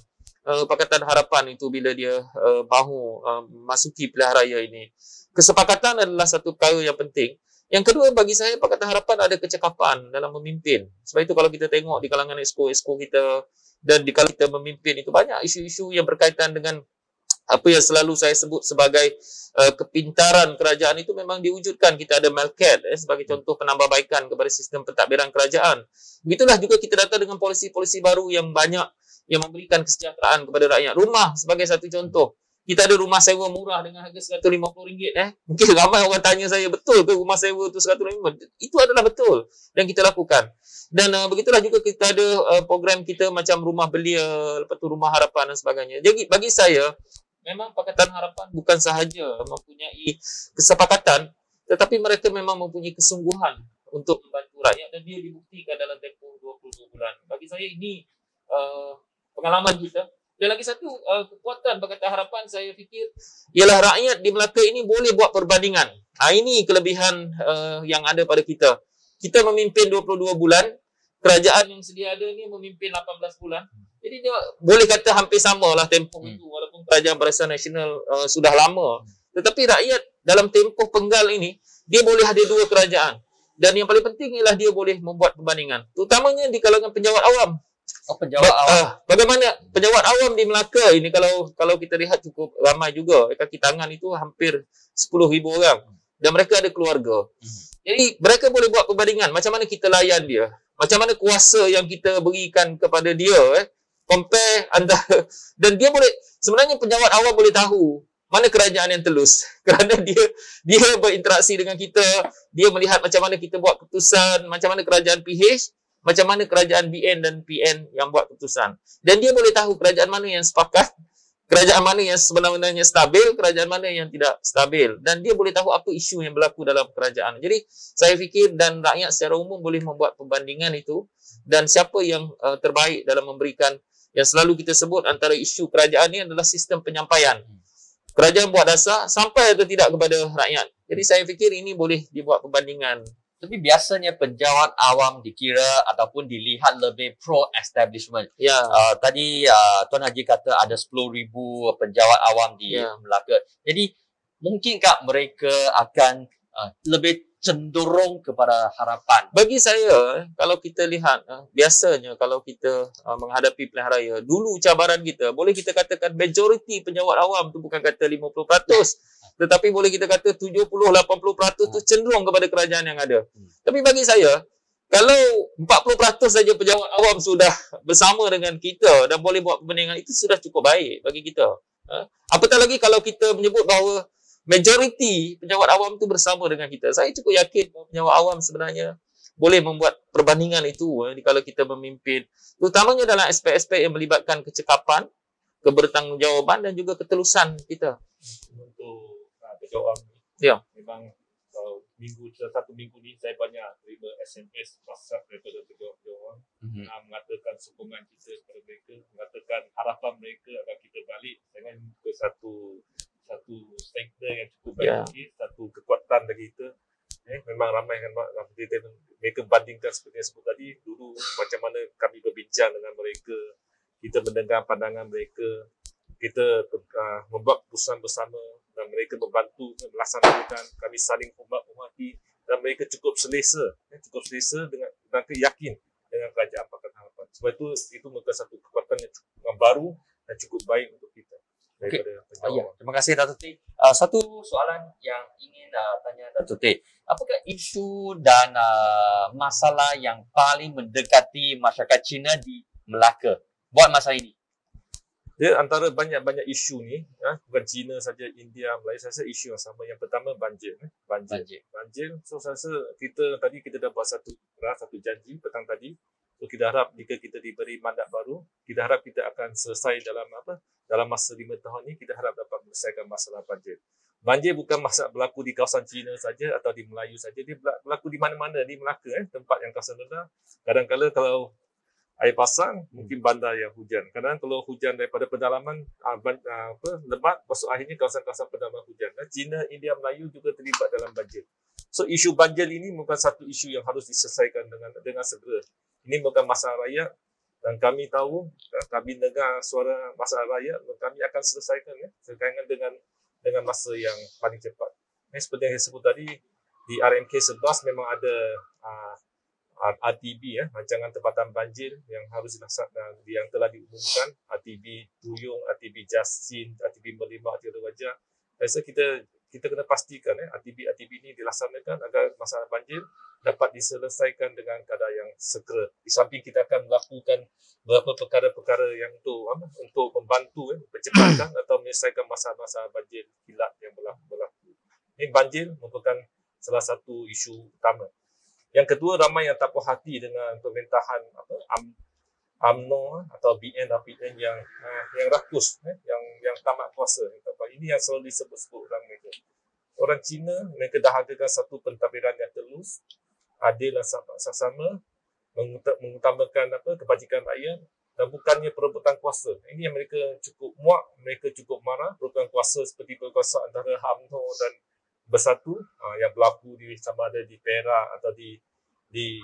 uh, Pakatan Harapan itu bila dia uh, mahu uh, masuki pilihan raya ini. Kesepakatan adalah satu perkara yang penting Yang kedua bagi saya Pakatan Harapan ada kecekapan dalam memimpin. Sebab itu kalau kita tengok di kalangan esko-esko kita dan di kalau kita memimpin itu banyak isu-isu yang berkaitan dengan apa yang selalu saya sebut sebagai uh, kepintaran kerajaan itu memang diwujudkan. Kita ada Melcat eh, sebagai contoh penambahbaikan kepada sistem pentadbiran kerajaan. Begitulah juga kita datang dengan polisi-polisi baru yang banyak yang memberikan kesejahteraan kepada rakyat. Rumah sebagai satu contoh. Kita ada rumah sewa murah dengan harga RM150 eh. Mungkin [LAUGHS] ramai orang tanya saya betul ke rumah sewa tu RM150? Itu adalah betul dan kita lakukan. Dan uh, begitulah juga kita ada uh, program kita macam rumah belia, lepas tu rumah harapan dan sebagainya. Jadi bagi saya memang Pakatan Harapan bukan sahaja mempunyai kesepakatan tetapi mereka memang mempunyai kesungguhan untuk membantu rakyat dan dia dibuktikan dalam tempoh 22 bulan. Bagi saya ini uh, pengalaman kita. Dan lagi satu uh, kekuatan Pakatan Harapan saya fikir ialah rakyat di Melaka ini boleh buat perbandingan. Ha, ini kelebihan uh, yang ada pada kita. Kita memimpin 22 bulan, kerajaan yang sedia ada ni memimpin 18 bulan. Jadi dia boleh kata hampir sama lah tempoh hmm. itu walaupun kerajaan Barisan Nasional uh, sudah lama. Tetapi rakyat dalam tempoh penggal ini, dia boleh ada dua kerajaan. Dan yang paling penting ialah dia boleh membuat perbandingan. Terutamanya di kalangan penjawat awam. Oh, penjawat ba- awam. Uh, bagaimana penjawat awam di Melaka ini kalau kalau kita lihat cukup ramai juga. Kaki tangan itu hampir 10,000 orang. Dan mereka ada keluarga. Hmm. Jadi mereka boleh buat perbandingan. Macam mana kita layan dia. Macam mana kuasa yang kita berikan kepada dia. Eh compare antara [LAUGHS] dan dia boleh sebenarnya penjawat awal boleh tahu mana kerajaan yang telus. [LAUGHS] Kerana dia dia berinteraksi dengan kita dia melihat macam mana kita buat keputusan macam mana kerajaan PH macam mana kerajaan BN dan PN yang buat keputusan. Dan dia boleh tahu kerajaan mana yang sepakat [LAUGHS] kerajaan mana yang sebenarnya stabil kerajaan mana yang tidak stabil. Dan dia boleh tahu apa isu yang berlaku dalam kerajaan. Jadi saya fikir dan rakyat secara umum boleh membuat perbandingan itu. Dan siapa yang uh, terbaik dalam memberikan yang selalu kita sebut antara isu kerajaan ni adalah sistem penyampaian. Kerajaan buat dasar sampai atau tidak kepada rakyat. Jadi saya fikir ini boleh dibuat perbandingan. Tapi biasanya penjawat awam dikira ataupun dilihat lebih pro-establishment. Ya. Uh, tadi uh, Tuan Haji kata ada 10,000 penjawat awam di ya. Melaka. Jadi mungkinkah mereka akan uh, lebih cenderung kepada harapan. Bagi saya, kalau kita lihat, eh, biasanya kalau kita eh, menghadapi pilihan raya, dulu cabaran kita, boleh kita katakan majoriti penjawat awam tu bukan kata 50%, [LAUGHS] tetapi boleh kita kata 70-80% tu cenderung kepada kerajaan yang ada. Hmm. Tapi bagi saya, kalau 40% saja penjawat awam sudah bersama dengan kita dan boleh buat perbandingan, itu sudah cukup baik bagi kita. Eh, apatah lagi kalau kita menyebut bahawa majoriti penjawat awam tu bersama dengan kita. Saya cukup yakin bahawa penjawat awam sebenarnya boleh membuat perbandingan itu eh, kalau kita memimpin. Terutamanya dalam aspek-aspek yang melibatkan kecekapan, kebertanggungjawaban dan juga ketelusan kita. Untuk uh, penjawat ya. memang uh, minggu satu minggu ni saya banyak terima SMS WhatsApp daripada penjawat-penjawat mm-hmm. uh, mengatakan sokongan kita kepada mereka, mengatakan harapan mereka agar kita balik dengan ke satu satu sektor yang cukup baik yeah. lagi, satu kekuatan bagi kita. Eh, memang ramai kan kita mereka bandingkan seperti yang sebut tadi dulu macam mana kami berbincang dengan mereka kita mendengar pandangan mereka kita uh, membuat keputusan bersama dan mereka membantu melaksanakan kami saling hormat hormati dan mereka cukup selesa eh, cukup selesa dengan dan yakin dengan kerajaan Pakatan Harapan sebab itu itu merupakan satu kekuatan yang, cukup, yang baru dan cukup baik untuk kita okay. oh, ya. Terima kasih Datuk T. Uh, satu soalan yang ingin uh, tanya Datuk T. Apakah isu dan uh, masalah yang paling mendekati masyarakat Cina di Melaka buat masa ini? Dia antara banyak-banyak isu ni, ya, bukan Cina saja, India, Malaysia, saya rasa isu yang sama. Yang pertama banjir. Eh. Banjir. banjir. banjir. So saya rasa kita tadi kita dah buat satu satu janji petang tadi So kita harap jika kita diberi mandat baru, kita harap kita akan selesai dalam apa? Dalam masa lima tahun ini kita harap dapat menyelesaikan masalah banjir. Banjir bukan masalah berlaku di kawasan China saja atau di Melayu saja, dia berlaku di mana-mana di Melaka eh, tempat yang kawasan rendah. Kadang-kadang kalau air pasang mungkin bandar yang hujan. Kadang kalau hujan daripada pedalaman uh, apa lebat masuk akhirnya kawasan-kawasan pedalaman hujan. Dan China, India, Melayu juga terlibat dalam banjir. So isu banjir ini bukan satu isu yang harus diselesaikan dengan dengan segera. Ini bukan masalah rakyat dan kami tahu kami dengar suara masalah rakyat dan kami akan selesaikan ya berkaitan dengan dengan masa yang paling cepat. Ini seperti yang saya sebut tadi di RMK 11 memang ada uh, RTB ya, rancangan tempatan banjir yang harus dilaksanakan yang telah diumumkan RTB Tuyung, RTB Jasin, RTB Merlimau, RTB Wajah. Saya kita kita kena pastikan eh, RTB RTB ini dilaksanakan agar masalah banjir dapat diselesaikan dengan kadar yang segera. Di samping kita akan melakukan beberapa perkara-perkara yang untuk apa, untuk membantu eh, percepatkan [COUGHS] atau menyelesaikan masalah-masalah banjir kilat yang berlaku. Ini banjir merupakan salah satu isu utama. Yang kedua, ramai yang tak puas hati dengan pemerintahan apa, UMNO atau BN dan PN yang uh, yang rakus, eh, yang yang tamat kuasa. Ini yang selalu disebut-sebut orang mereka. Orang Cina, mereka dah adakan satu pentadbiran yang telus, adil dan sama, mengutamakan apa kebajikan rakyat dan bukannya perebutan kuasa. Ini yang mereka cukup muak, mereka cukup marah, perebutan kuasa seperti perkuasa antara UMNO dan bersatu uh, yang berlaku di sama ada di Perak atau di di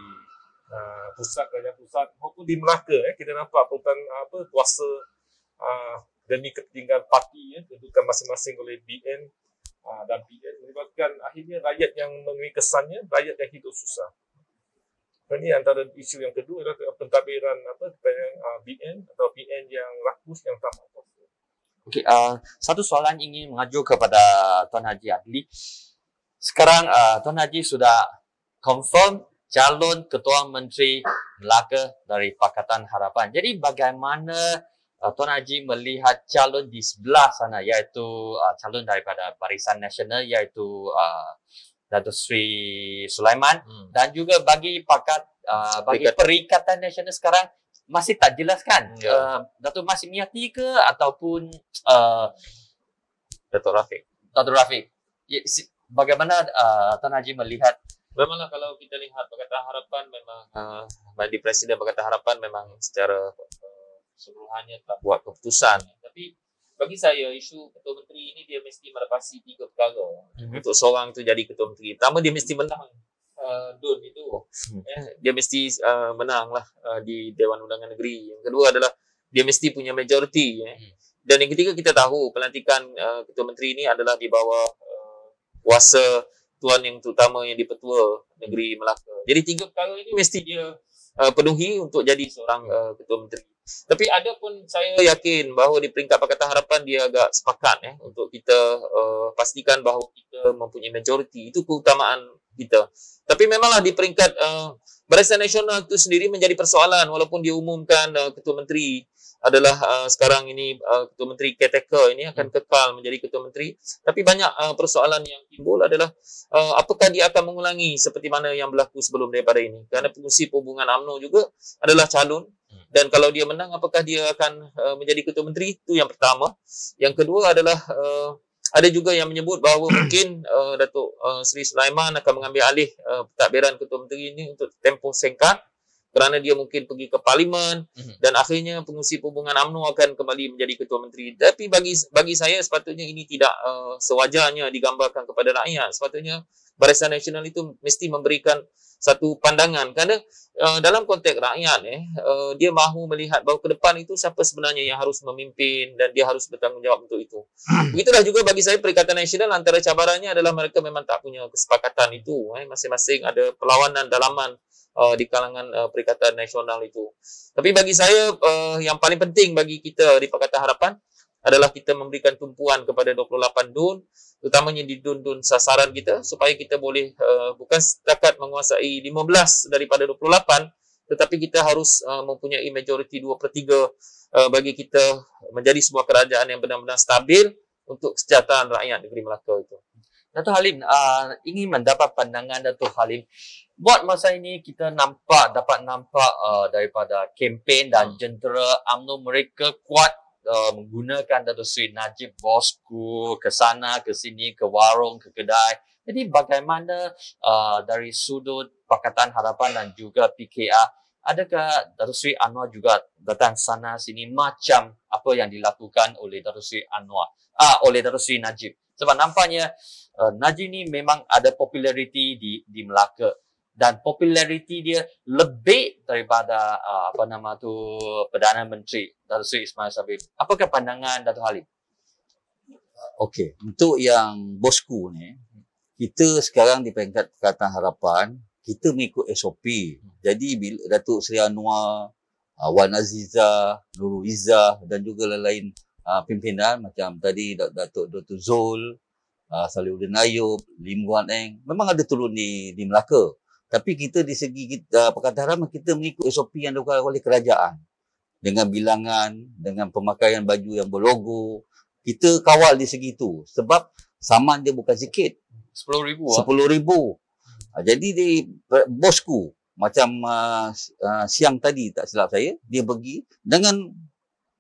uh, pusat kerajaan pusat maupun di Melaka eh kita nampak perutan apa kuasa uh, demi kepentingan parti ya kedudukan masing-masing oleh BN uh, dan PN menyebabkan akhirnya rakyat yang mengenai kesannya rakyat yang hidup susah. Ini antara isu yang kedua adalah pentadbiran apa uh, BN atau PN yang rakus yang tak mampu. Okey, uh, satu soalan ingin mengajuk kepada Tuan Haji Adli. Sekarang uh, Tuan Haji sudah confirm calon Ketua Menteri Melaka dari Pakatan Harapan. Jadi bagaimana uh, Tuan Haji melihat calon di sebelah sana iaitu uh, calon daripada Barisan Nasional iaitu uh, Datuk Sri Sulaiman hmm. dan juga bagi pakat uh, bagi Perikatan Nasional sekarang masih tak jelaskan ya. uh, Datuk Mas Miati ke ataupun uh, Datuk Rafiq. Datuk Rafiq. Bagaimana uh, Tan Haji melihat Memanglah kalau kita lihat Pakatan Harapan memang uh, bagi Presiden Pakatan Harapan memang secara uh, seluruhannya telah buat keputusan. Tapi bagi saya isu Ketua Menteri ini dia mesti melepasi tiga perkara. Mm-hmm. Untuk seorang tu jadi Ketua Menteri. Pertama dia mesti menang uh, DUN itu hmm. eh, dia mesti uh, menang lah uh, di Dewan Undangan Negeri. Yang kedua adalah dia mesti punya majoriti. Eh. Hmm. Dan yang ketiga kita tahu pelantikan uh, Ketua Menteri ini adalah di bawah uh, kuasa Tuan yang terutama yang dipetua negeri Melaka. Jadi tiga perkara ini mesti dia uh, penuhi untuk jadi seorang uh, Ketua Menteri. Tapi ada pun saya yakin bahawa di peringkat Pakatan Harapan dia agak sepakat eh, untuk kita uh, pastikan bahawa kita mempunyai majoriti. Itu keutamaan kita. Tapi memanglah di peringkat uh, Barisan Nasional itu sendiri menjadi persoalan walaupun dia umumkan uh, Ketua Menteri adalah uh, sekarang ini uh, Ketua Menteri caretaker ini akan hmm. kekal menjadi Ketua Menteri. Tapi banyak uh, persoalan yang timbul adalah uh, apakah dia akan mengulangi seperti mana yang berlaku sebelum daripada ini. Kerana pengusi perhubungan UMNO juga adalah calon hmm. dan kalau dia menang apakah dia akan uh, menjadi Ketua Menteri itu yang pertama. Yang kedua adalah uh, ada juga yang menyebut bahawa [COUGHS] mungkin uh, Datuk uh, Seri Sulaiman akan mengambil alih uh, pentadbiran Ketua Menteri ini untuk tempoh singkat kerana dia mungkin pergi ke parlimen mm-hmm. dan akhirnya pengusi perhubungan UMNO akan kembali menjadi ketua menteri. Tapi bagi bagi saya sepatutnya ini tidak uh, sewajarnya digambarkan kepada rakyat. Sepatutnya Barisan Nasional itu mesti memberikan satu pandangan. Kerana uh, dalam konteks rakyat eh uh, dia mahu melihat bahawa ke depan itu siapa sebenarnya yang harus memimpin dan dia harus bertanggungjawab untuk itu. Begitulah juga bagi saya Perikatan Nasional antara cabarannya adalah mereka memang tak punya kesepakatan itu eh. Masing-masing ada perlawanan dalaman uh, di kalangan uh, Perikatan Nasional itu. Tapi bagi saya uh, yang paling penting bagi kita di Pakatan Harapan adalah kita memberikan tumpuan kepada 28 DUN terutamanya di DUN-DUN sasaran kita supaya kita boleh uh, bukan setakat menguasai 15 daripada 28 tetapi kita harus uh, mempunyai majoriti 2 per 3 uh, bagi kita menjadi sebuah kerajaan yang benar-benar stabil untuk kesejahteraan rakyat negeri Melaka itu. Datuk Halim, uh, ingin mendapat pandangan Datuk Halim. Buat masa ini kita nampak, dapat nampak uh, daripada kempen dan hmm. jentera UMNO mereka kuat uh, menggunakan Datuk Seri Najib bosku ke sana, ke sini, ke warung, ke kedai. Jadi bagaimana uh, dari sudut Pakatan Harapan dan juga PKR, adakah Datuk Seri Anwar juga datang sana sini macam apa yang dilakukan oleh Datuk Seri Anwar, ah, oleh Datuk Seri Najib? Sebab nampaknya uh, Najib ni memang ada populariti di di Melaka dan populariti dia lebih daripada uh, apa nama tu Perdana Menteri Datuk Seri Ismail Sabri. Apakah pandangan Datuk Halim? Okey, untuk yang bosku ni kita sekarang di peringkat Pakatan Harapan, kita mengikut SOP. Jadi Datuk Seri Anwar, uh, Wan Aziza, Nurul Izzah dan juga lain-lain uh, pimpinan macam tadi Dat- Datuk Dr. Zul, uh, Salihuddin Ayub, Lim Guan Eng, memang ada turun di, di Melaka. Tapi kita di segi kita, uh, Pakatan Harapan, kita mengikut SOP yang dilakukan oleh kerajaan. Dengan bilangan, dengan pemakaian baju yang berlogo. Kita kawal di segi itu. Sebab saman dia bukan sikit. Sepuluh ribu ah. Sepuluh ribu. Ha, jadi di bosku macam uh, uh, siang tadi tak silap saya dia pergi dengan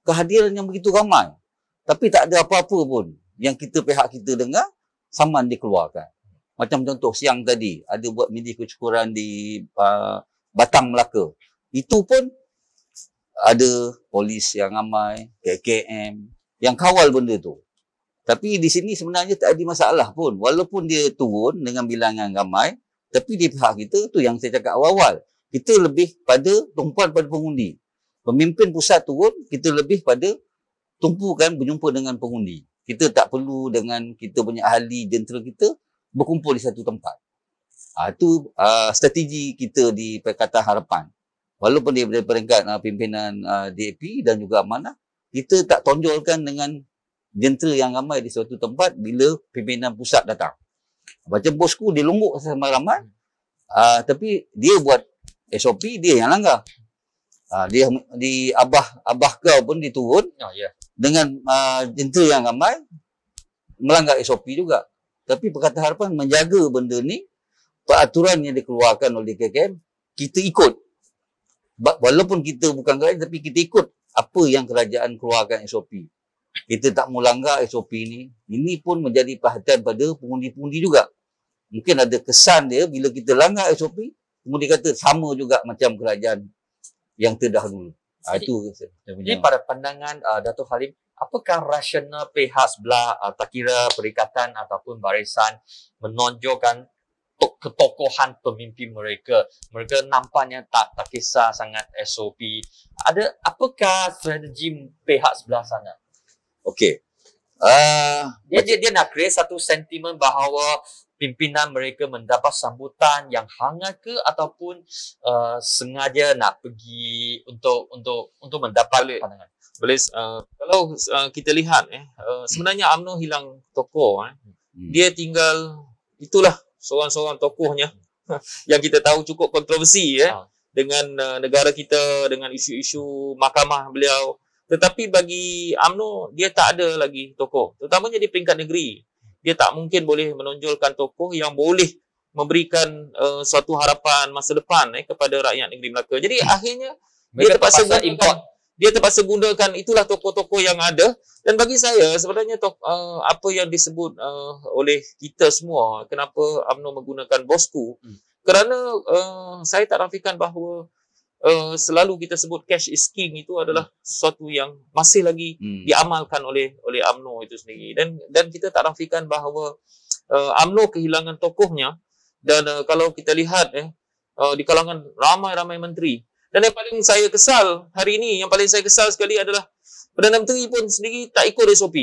kehadiran yang begitu ramai. Tapi tak ada apa-apa pun yang kita pihak kita dengar saman dikeluarkan. Macam contoh siang tadi ada buat midi kecukuran di uh, Batang Melaka. Itu pun ada polis yang ramai, KKM yang kawal benda tu. Tapi di sini sebenarnya tak ada masalah pun. Walaupun dia turun dengan bilangan ramai, tapi di pihak kita tu yang saya cakap awal-awal. Kita lebih pada tumpuan pada pengundi. Pemimpin pusat turun, kita lebih pada tumpukan berjumpa dengan pengundi. Kita tak perlu dengan kita punya ahli jentera kita berkumpul di satu tempat. Ha, itu uh, strategi kita di Perkataan Harapan. Walaupun dia dari peringkat uh, pimpinan uh, DAP dan juga amanah, kita tak tonjolkan dengan jentera yang ramai di suatu tempat bila pimpinan pusat datang. Macam bosku dia longgok sama ramai, uh, tapi dia buat SOP dia yang langgar. Uh, dia di abah abah kau pun diturun Oh, ya. dengan uh, jentera yang ramai melanggar SOP juga. Tapi Perkataan Harapan menjaga benda ni, peraturan yang dikeluarkan oleh KKM, kita ikut. Walaupun kita bukan kerajaan, tapi kita ikut apa yang kerajaan keluarkan SOP. Kita tak mau langgar SOP ni. Ini pun menjadi perhatian pada pengundi-pengundi juga. Mungkin ada kesan dia bila kita langgar SOP, pengundi kata sama juga macam kerajaan yang terdahulu. Ha, itu. Jadi pada pandangan uh, Datuk Halim, apakah rasional pihak sebelah uh, tak kira perikatan ataupun barisan menonjolkan to- ketokohan pemimpin mereka. Mereka nampaknya tak tak kisah sangat SOP. Ada apakah strategi pihak sebelah sana? Okey. Uh, Dia, dia, dia nak create satu sentimen bahawa pimpinan mereka mendapat sambutan yang hangat ke ataupun uh, sengaja nak pergi untuk untuk untuk mendapat Boleh. pandangan. Boleh uh, kalau uh, kita lihat eh uh, sebenarnya UMNO hilang tokoh eh. hmm. Dia tinggal itulah seorang-seorang tokohnya [LAUGHS] yang kita tahu cukup kontroversi eh Ah. dengan uh, negara kita dengan isu-isu mahkamah beliau. Tetapi bagi UMNO dia tak ada lagi tokoh. Terutamanya di peringkat negeri. Dia tak mungkin boleh menonjolkan tokoh yang boleh memberikan uh, suatu harapan masa depan eh kepada rakyat negeri Melaka. Jadi akhirnya Mereka terpaksa terpaksa import. Dia terpaksa gunakan itulah tokoh-tokoh yang ada. Dan bagi saya sebenarnya tok, uh, apa yang disebut uh, oleh kita semua kenapa UMNO menggunakan bosku? Hmm. kerana uh, saya tak rafikan bahawa uh, selalu kita sebut cash is king itu adalah sesuatu yang masih lagi Hmm. diamalkan oleh oleh AMNO itu sendiri. Dan dan kita tak rafikan bahawa uh, AMNO kehilangan tokohnya. Dan uh, kalau kita lihat eh uh, di kalangan ramai-ramai menteri dan yang paling saya kesal hari ini yang paling saya kesal sekali adalah Perdana Menteri pun sendiri tak ikut SOP.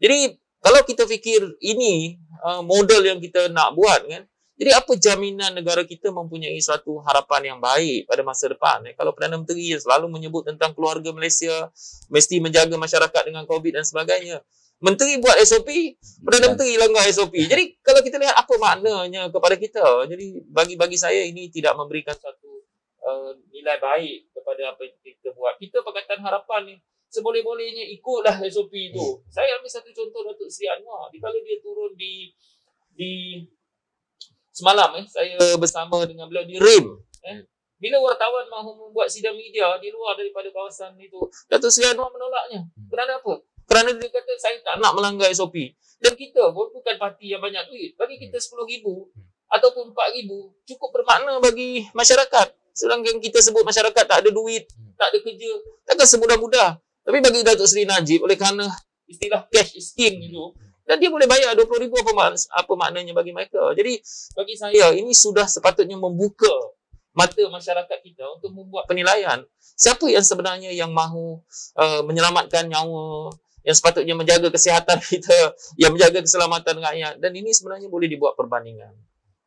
Jadi kalau kita fikir ini uh, model yang kita nak buat kan jadi apa jaminan negara kita mempunyai suatu harapan yang baik pada masa depan? Eh? Kalau Perdana Menteri selalu menyebut tentang keluarga Malaysia, mesti menjaga masyarakat dengan COVID dan sebagainya. Menteri buat SOP, Perdana Menteri langgar SOP. Jadi kalau kita lihat apa maknanya kepada kita, jadi bagi-bagi saya ini tidak memberikan satu uh, nilai baik kepada apa yang kita buat. Kita Pakatan Harapan ni seboleh-bolehnya ikutlah SOP itu. Saya ambil satu contoh Datuk Seri Anwar. Di kala dia turun di di semalam eh saya bersama dengan beliau di RIM. Eh. Bila wartawan mahu membuat sidang media di luar daripada kawasan itu Datuk Seri Anwar menolaknya. Kerana apa? Kerana dia kata saya tak nak melanggar SOP dan kita pun bukan parti yang banyak duit. Bagi kita 10,000 ataupun 4,000 cukup bermakna bagi masyarakat sedangkan kita sebut masyarakat tak ada duit tak ada kerja takkan semudah-mudah tapi bagi Datuk Seri Najib oleh kerana istilah cash is king itu dan dia boleh bayar 20 ribu apa, mak- apa maknanya bagi mereka. Jadi bagi saya ini sudah sepatutnya membuka mata masyarakat kita untuk membuat penilaian siapa yang sebenarnya yang mahu uh, menyelamatkan nyawa yang sepatutnya menjaga kesihatan [LAUGHS] kita, yang menjaga keselamatan rakyat dan ini sebenarnya boleh dibuat perbandingan.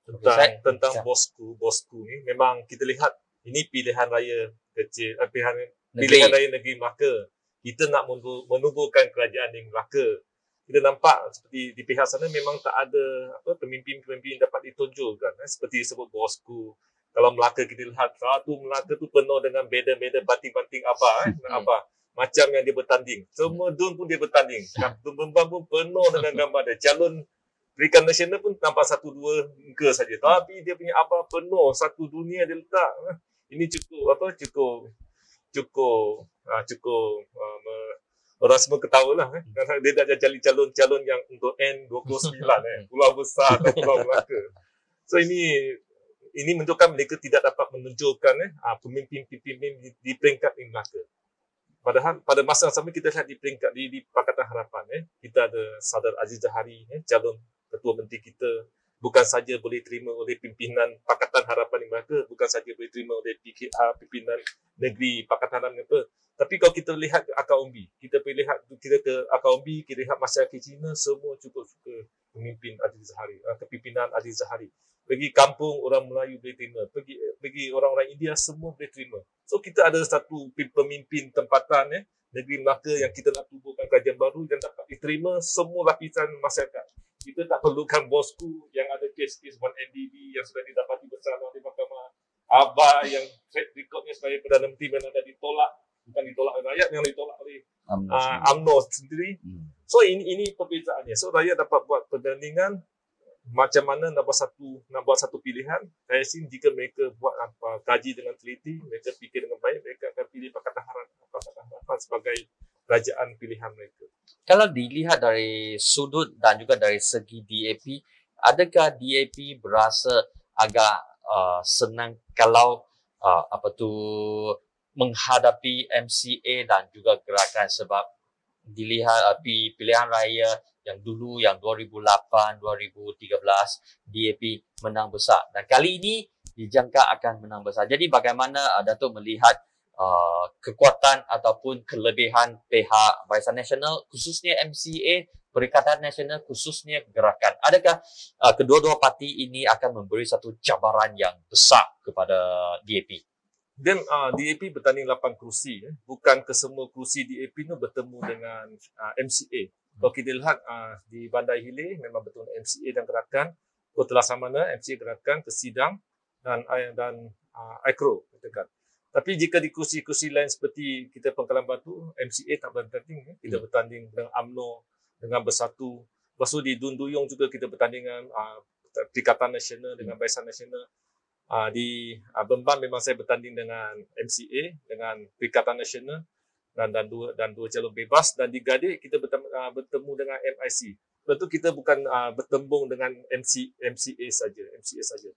Tentang Saya- tentang saya- bosku bosku ni memang kita lihat ini pilihan raya kecil eh, pilihan Negeri. pilihan raya negeri Melaka. Kita nak menubuh, menubuhkan kerajaan di Melaka. Kita nampak seperti di pihak sana memang tak ada apa pemimpin-pemimpin dapat ditunjukkan eh, seperti disebut bosku. Kalau Melaka kita lihat satu Melaka tu penuh dengan beda-beda banting-banting abah eh, Hmm. abah. Macam yang dia bertanding. Semua dun pun dia bertanding. Kampung Bembang pun penuh dengan gambar dia. Calon Berikan nasional pun nampak satu dua muka saja. Tapi dia punya apa penuh satu dunia dia letak. Ini cukup apa cukup cukup uh, cukup uh, me, orang semua ketawa lah. Eh. Kerana dia dah jadi calon-calon yang untuk N29 eh. Pulau besar atau Pulau Melaka. So ini ini menunjukkan mereka tidak dapat menunjukkan eh, uh, pemimpin-pemimpin di, di peringkat di Melaka. Padahal pada masa yang sama kita lihat di peringkat di, di Pakatan Harapan eh kita ada Sadar Aziz Zahari eh calon ketua menteri kita bukan saja boleh terima oleh pimpinan Pakatan Harapan di Melaka bukan saja boleh terima oleh PKR pimpinan negeri Pakatan Harapan apa tapi kalau kita lihat akar umbi kita pergi lihat kita ke akar umbi kita lihat masyarakat Cina semua cukup suka pemimpin Aziz Zahari uh, kepimpinan Aziz Zahari. Pergi kampung orang Melayu boleh terima. Pergi pergi orang-orang India semua boleh terima. So kita ada satu pemimpin tempatan eh negeri Melaka yang kita nak tubuhkan kerajaan baru dan dapat diterima semua lapisan masyarakat kita tak perlukan bosku yang ada kes-kes 1NDB yang sudah didapati bersalah di mahkamah. Abah yang track recordnya sebagai Perdana Menteri memang dah ditolak. Bukan ditolak oleh rakyat yang ditolak oleh UMNO uh, sendiri. UMNO sendiri. Hmm. so ini ini perbezaannya. So rakyat dapat buat perbandingan macam mana nak buat satu nak buat satu pilihan. Saya yakin jika mereka buat apa kaji dengan teliti mereka fikir dengan baik mereka akan pilih Pakatan Harapan Pakatan Harapan sebagai kerajaan pilihan mereka? Kalau dilihat dari sudut dan juga dari segi DAP, adakah DAP berasa agak uh, senang kalau uh, apa tu menghadapi MCA dan juga gerakan? Sebab dilihat uh, pi- pilihan raya yang dulu yang 2008 2013 DAP menang besar. Dan kali ini dijangka akan menang besar. Jadi bagaimana uh, Datuk melihat uh, kekuatan ataupun kelebihan pihak Barisan Nasional khususnya MCA Perikatan Nasional khususnya gerakan. Adakah uh, kedua-dua parti ini akan memberi satu cabaran yang besar kepada DAP? Dan uh, DAP bertanding 8 kerusi. Eh. Bukan kesemua kerusi DAP tu bertemu dengan uh, MCA. Kalau kita lihat uh, di Bandar Hilir memang betul MCA dan gerakan. Kota Laksamana, MCA gerakan ke sidang dan uh, dan uh, ICRO katakan. Tapi jika di kursi-kursi lain seperti kita Pengkalan Batu, MCA tak bertanding. Eh. Kita Hmm. bertanding dengan AMNO, dengan Bersatu. Lepas tu di Dun Duyung juga kita bertanding dengan uh, Perikatan Nasional, dengan Barisan Nasional. Uh, di uh, Bembang memang saya bertanding dengan MCA dengan Perikatan Nasional dan dan dua dan dua calon bebas dan di Gadik kita bertemu, uh, bertemu dengan MIC. Lepas tu kita bukan uh, bertembung dengan MC MCA saja, MCA saja.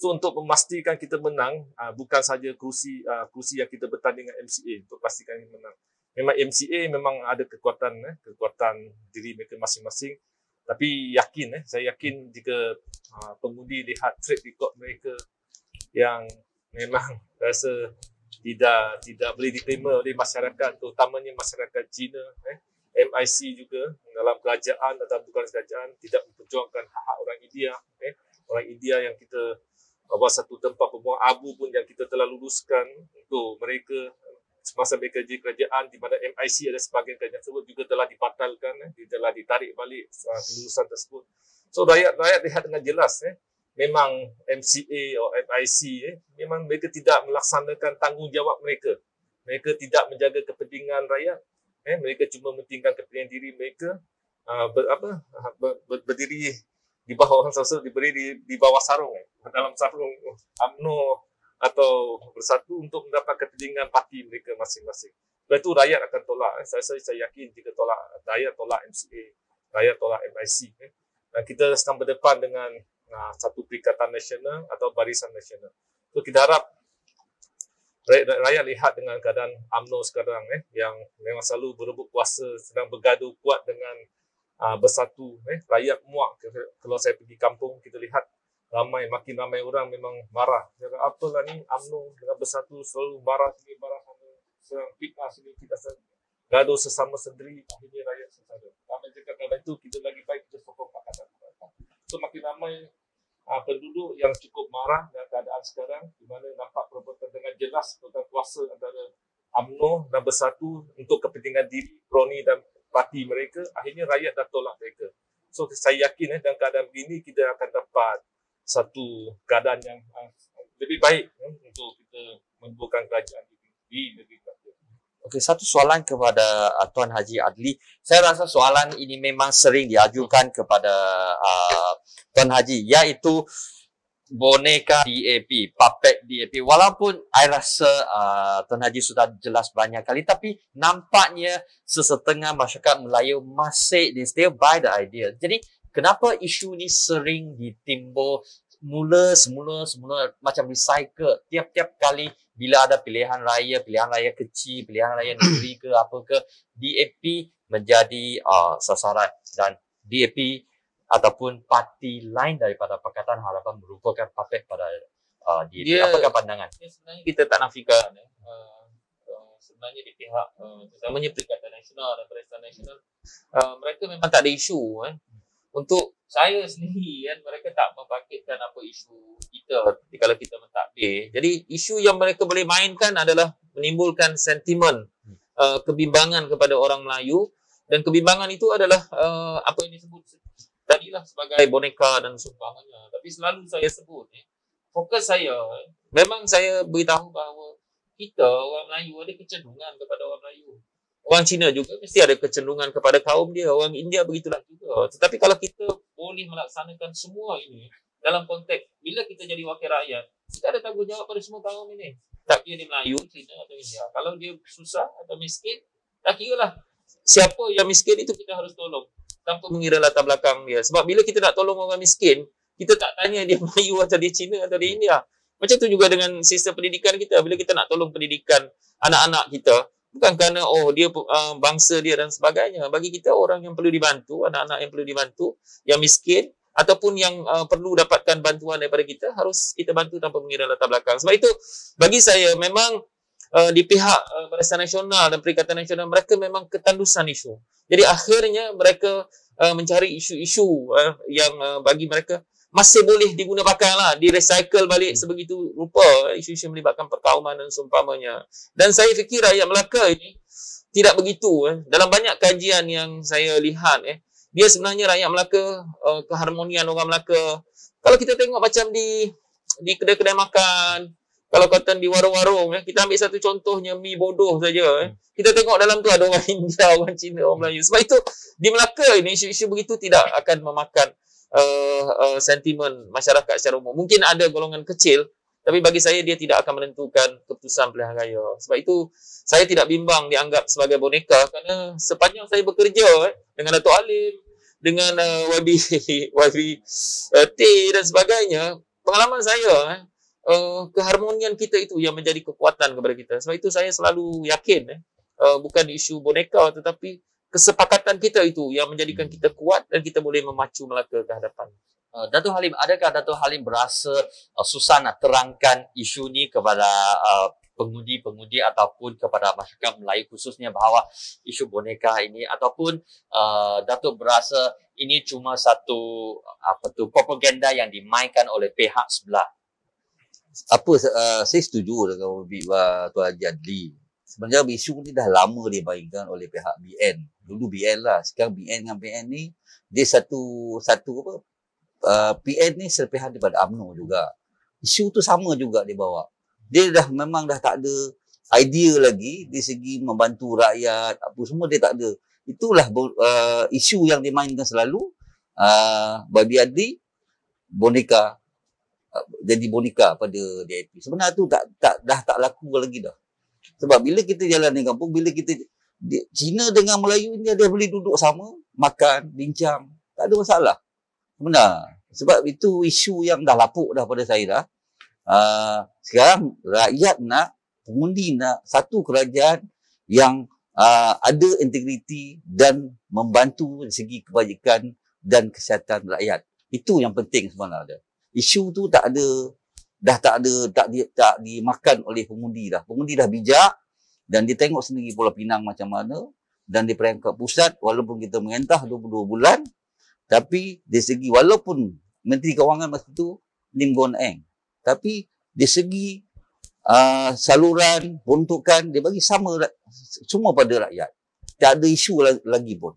So untuk memastikan kita menang uh, bukan saja kerusi uh, kerusi yang kita bertanding dengan MCA untuk pastikan kita menang. Memang MCA memang ada kekuatan eh, kekuatan diri mereka masing-masing. Tapi yakin eh saya yakin jika uh, pengundi lihat track record mereka yang memang [LAUGHS] rasa tidak tidak boleh diterima oleh masyarakat terutamanya masyarakat Cina eh MIC juga dalam kerajaan atau bukan kerajaan tidak memperjuangkan hak-hak orang India eh orang India yang kita bawa satu tempat pembuang abu pun yang kita telah luluskan untuk mereka semasa di kerajaan di mana MIC ada sebahagian kerajaan tersebut juga telah dibatalkan eh dia telah ditarik balik uh, kelulusan tersebut so rakyat rakyat lihat dengan jelas eh memang MCA atau MIC eh, memang mereka tidak melaksanakan tanggungjawab mereka. Mereka tidak menjaga kepentingan rakyat. Eh, mereka cuma mementingkan kepentingan diri mereka uh, ber, apa, uh, ber, ber, berdiri di bawah orang sosial, diberi di, di bawah sarung. Dalam sarung UMNO atau bersatu untuk mendapat kepentingan parti mereka masing-masing. Sebab itu rakyat akan tolak. Saya, saya, saya yakin jika tolak rakyat tolak MCA, rakyat tolak MIC. Eh. Dan kita sedang berdepan dengan uh, satu perikatan nasional atau barisan nasional. So kita harap rakyat, rakyat lihat dengan keadaan UMNO sekarang eh yang memang selalu berebut kuasa sedang bergaduh kuat dengan uh, bersatu eh rakyat muak kalau saya pergi kampung kita lihat ramai makin ramai orang memang marah cakap apalah ni UMNO dengan bersatu selalu marah sini marah sana serang fitnah sini sana gaduh sesama sendiri, akhirnya rakyat sengsara. Ramai cakap kerana itu, kita lagi baik kita sokong Pakatan. So makin ramai uh, penduduk yang cukup marah dengan keadaan sekarang, di mana nampak perbuatan dengan jelas tentang kuasa antara UMNO dan bersatu untuk kepentingan diri, kroni dan parti mereka, akhirnya rakyat dah tolak mereka. So saya yakin eh, dalam keadaan begini kita akan dapat satu keadaan yang uh, lebih baik eh, untuk kita membuatkan kerajaan di, negeri. Okey, satu soalan kepada uh, Tuan Haji Adli. Saya rasa soalan ini memang sering diajukan kepada uh, Tuan Haji, iaitu boneka DAP, puppet DAP. Walaupun saya rasa uh, Tuan Haji sudah jelas banyak kali, tapi nampaknya sesetengah masyarakat Melayu masih they still buy the idea. Jadi kenapa isu ni sering ditimbul mula semula semula macam recycle tiap-tiap kali bila ada pilihan raya, pilihan raya kecil, pilihan raya [COUGHS] negeri ke apa ke, DAP menjadi uh, sasaran dan DAP ataupun parti lain daripada Pakatan Harapan merupakan puppet pada uh, DAP. Dia- Apakah pandangan? Ya, sebenarnya kita tak nafikan eh. Uh, uh, sebenarnya di pihak uh, terutamanya Perikatan Nasional dan Perikatan Nasional uh, mereka memang tak ada isu eh. Untuk saya sendiri kan mereka tak membangkitkan apa isu kita kalau kita mentadbir. Jadi isu yang mereka boleh mainkan adalah menimbulkan sentimen uh, kebimbangan kepada orang Melayu dan kebimbangan itu adalah uh, apa yang disebut tadilah sebagai boneka dan seumpamanya. Tapi selalu saya sebut eh, fokus saya memang saya beritahu bahawa kita orang Melayu ada kecenderungan kepada orang Melayu. Orang Cina juga mesti ada kecenderungan kepada kaum dia. Orang India begitulah juga. Tetapi kalau kita boleh melaksanakan semua ini dalam konteks bila kita jadi wakil rakyat, kita ada tanggungjawab pada semua kaum ini. Tak kira dia Melayu, Cina atau India. Kalau dia susah atau miskin, tak kira lah siapa yang miskin itu kita harus tolong tanpa mengira latar belakang dia. Sebab bila kita nak tolong orang miskin, kita tak tanya dia [LAUGHS] Melayu atau dia Cina atau dia India. Macam tu juga dengan sistem pendidikan kita. Bila kita nak tolong pendidikan anak-anak kita, bukan kerana oh dia uh, bangsa dia dan sebagainya. Bagi kita orang yang perlu dibantu, anak-anak yang perlu dibantu, yang miskin ataupun yang uh, perlu dapatkan bantuan daripada kita harus kita bantu tanpa mengira latar belakang. Sebab itu bagi saya memang uh, di pihak uh, Barisan Nasional dan Perikatan Nasional mereka memang ketandusan isu. Jadi akhirnya mereka uh, mencari isu-isu uh, yang uh, bagi mereka masih boleh diguna pakai lah, direcycle balik sebegitu rupa eh, isu-isu melibatkan perkauman dan seumpamanya. Dan saya fikir rakyat Melaka ini tidak begitu. Eh. Dalam banyak kajian yang saya lihat, eh, dia sebenarnya rakyat Melaka, uh, keharmonian orang Melaka. Kalau kita tengok macam di di kedai-kedai makan, kalau kata di warung-warung, eh, kita ambil satu contohnya mi bodoh saja. Eh. Kita tengok dalam tu ada orang [LAUGHS] India, orang Cina, orang Melayu. Sebab itu di Melaka ini isu-isu begitu tidak akan memakan uh, uh, sentimen masyarakat secara umum. Mungkin ada golongan kecil, tapi bagi saya dia tidak akan menentukan keputusan pilihan raya. Sebab itu saya tidak bimbang dianggap sebagai boneka kerana sepanjang saya bekerja eh, dengan Datuk Alim, dengan uh, YB, [LAUGHS] YB uh, T dan sebagainya, pengalaman saya eh, uh, keharmonian kita itu yang menjadi kekuatan kepada kita. Sebab itu saya selalu yakin eh, uh, bukan isu boneka tetapi kesepakatan kita itu yang menjadikan kita kuat dan kita boleh memacu Melaka ke hadapan. Uh, Datuk Halim, adakah Datuk Halim berasa uh, susah nak terangkan isu ni kepada uh, pengundi-pengundi ataupun kepada masyarakat Melayu khususnya bahawa isu boneka ini ataupun uh, Datuk berasa ini cuma satu apa tu propaganda yang dimainkan oleh pihak sebelah. Apa uh, saya setuju dengan uh, Tuan Haji Adli. Sebenarnya isu ni dah lama dimainkan oleh pihak BN. Dulu BN lah. Sekarang BN dengan PN ni dia satu satu apa? Uh, PN ni serpihan daripada UMNO juga. Isu tu sama juga dia bawa. Dia dah memang dah tak ada idea lagi di segi membantu rakyat apa semua dia tak ada. Itulah uh, isu yang dimainkan selalu. Uh, Babi Adli boneka jadi boneka pada DIP. Sebenarnya tu tak tak dah tak laku lagi dah. Sebab bila kita jalan di kampung, bila kita Cina dengan Melayu ni dia boleh duduk sama, makan, bincang, tak ada masalah. Benar. Sebab itu isu yang dah lapuk dah pada saya dah. Uh, sekarang rakyat nak pengundi nak satu kerajaan yang uh, ada integriti dan membantu segi kebajikan dan kesihatan rakyat. Itu yang penting sebenarnya. Isu tu tak ada dah tak ada tak di, tak dimakan oleh pengundi dah. Pengundi dah bijak dan dia tengok sendiri Pulau Pinang macam mana dan di peringkat pusat walaupun kita mengentah 22 bulan. Tapi dari segi walaupun Menteri Kewangan masa itu Lim Guan Eng tapi dari segi uh, saluran peruntukan dia bagi sama semua pada rakyat. Tak ada isu la- lagi pun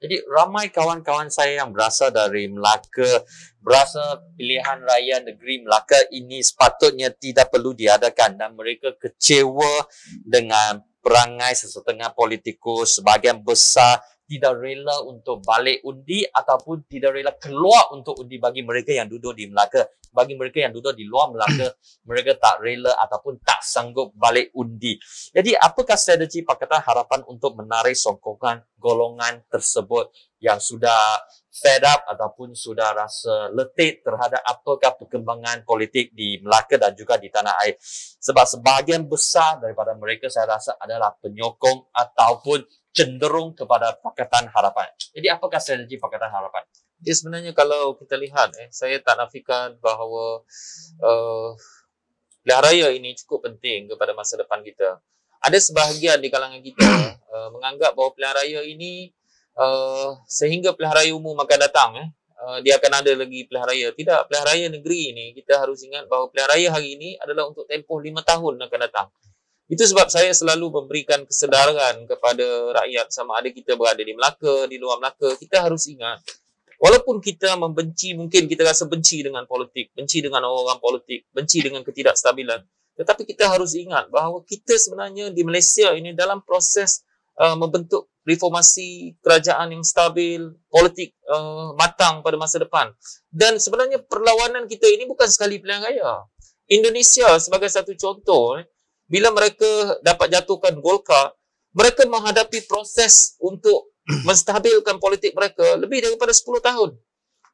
Jadi ramai kawan-kawan saya yang berasal dari Melaka, berasal pilihan raya negeri Melaka ini sepatutnya tidak perlu diadakan dan mereka kecewa dengan perangai sesetengah politikus sebahagian besar tidak rela untuk balik undi ataupun tidak rela keluar untuk undi bagi mereka yang duduk di Melaka. Bagi mereka yang duduk di luar Melaka, [CLEARS THROAT] mereka tak rela ataupun tak sanggup balik undi. Jadi apakah strategi Pakatan Harapan untuk menarik sokongan golongan tersebut yang sudah fed up ataupun sudah rasa letih terhadap apakah perkembangan politik di Melaka dan juga di tanah air. Sebab sebahagian besar daripada mereka saya rasa adalah penyokong ataupun cenderung kepada Pakatan Harapan. Jadi apakah strategi Pakatan Harapan? Dia sebenarnya kalau kita lihat, eh, saya tak nafikan bahawa uh, pilihan raya ini cukup penting kepada masa depan kita. Ada sebahagian di kalangan kita uh, [COUGHS] menganggap bahawa pilihan raya ini uh, sehingga pilihan raya umum akan datang, eh, uh, dia akan ada lagi pilihan raya. Tidak, pilihan raya negeri ini kita harus ingat bahawa pilihan raya hari ini adalah untuk tempoh lima tahun akan datang. Itu sebab saya selalu memberikan kesedaran kepada rakyat sama ada kita berada di Melaka, di luar Melaka. Kita harus ingat, walaupun kita membenci, mungkin kita rasa benci dengan politik, benci dengan orang-orang politik, benci dengan ketidakstabilan. Tetapi kita harus ingat bahawa kita sebenarnya di Malaysia ini dalam proses uh, membentuk reformasi kerajaan yang stabil, politik uh, matang pada masa depan. Dan sebenarnya perlawanan kita ini bukan sekali pilihan raya. Indonesia sebagai satu contoh, eh, bila mereka dapat jatuhkan Golkar, mereka menghadapi proses untuk [CLEARS THROAT] menstabilkan politik mereka lebih daripada 10 tahun.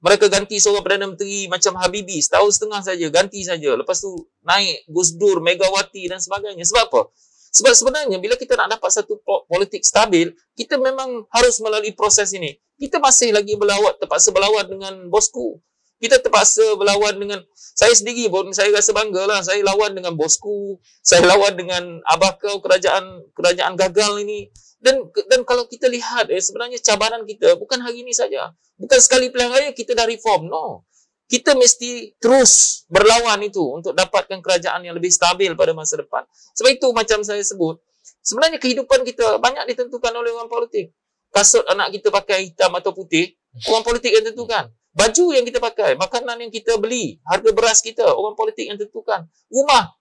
Mereka ganti seorang Perdana Menteri macam Habibie, setahun setengah saja, ganti saja. Lepas tu naik Gus Dur, Megawati dan sebagainya. Sebab apa? Sebab sebenarnya bila kita nak dapat satu po- politik stabil, kita memang harus melalui proses ini. Kita masih lagi berlawat, terpaksa berlawat dengan bosku. Kita terpaksa berlawan dengan saya sendiri pun saya rasa bangga lah. Saya lawan dengan bosku. Saya lawan dengan abah kau kerajaan kerajaan gagal ini. Dan dan kalau kita lihat eh sebenarnya cabaran kita bukan hari ini saja. Bukan sekali pilihan raya kita dah reform. No. Kita mesti terus berlawan itu untuk dapatkan kerajaan yang lebih stabil pada masa depan. Sebab itu macam saya sebut, sebenarnya kehidupan kita banyak ditentukan oleh orang politik. Kasut anak kita pakai hitam atau putih, orang politik yang tentukan. Baju yang kita pakai, makanan yang kita beli, harga beras kita, orang politik yang tentukan. Rumah,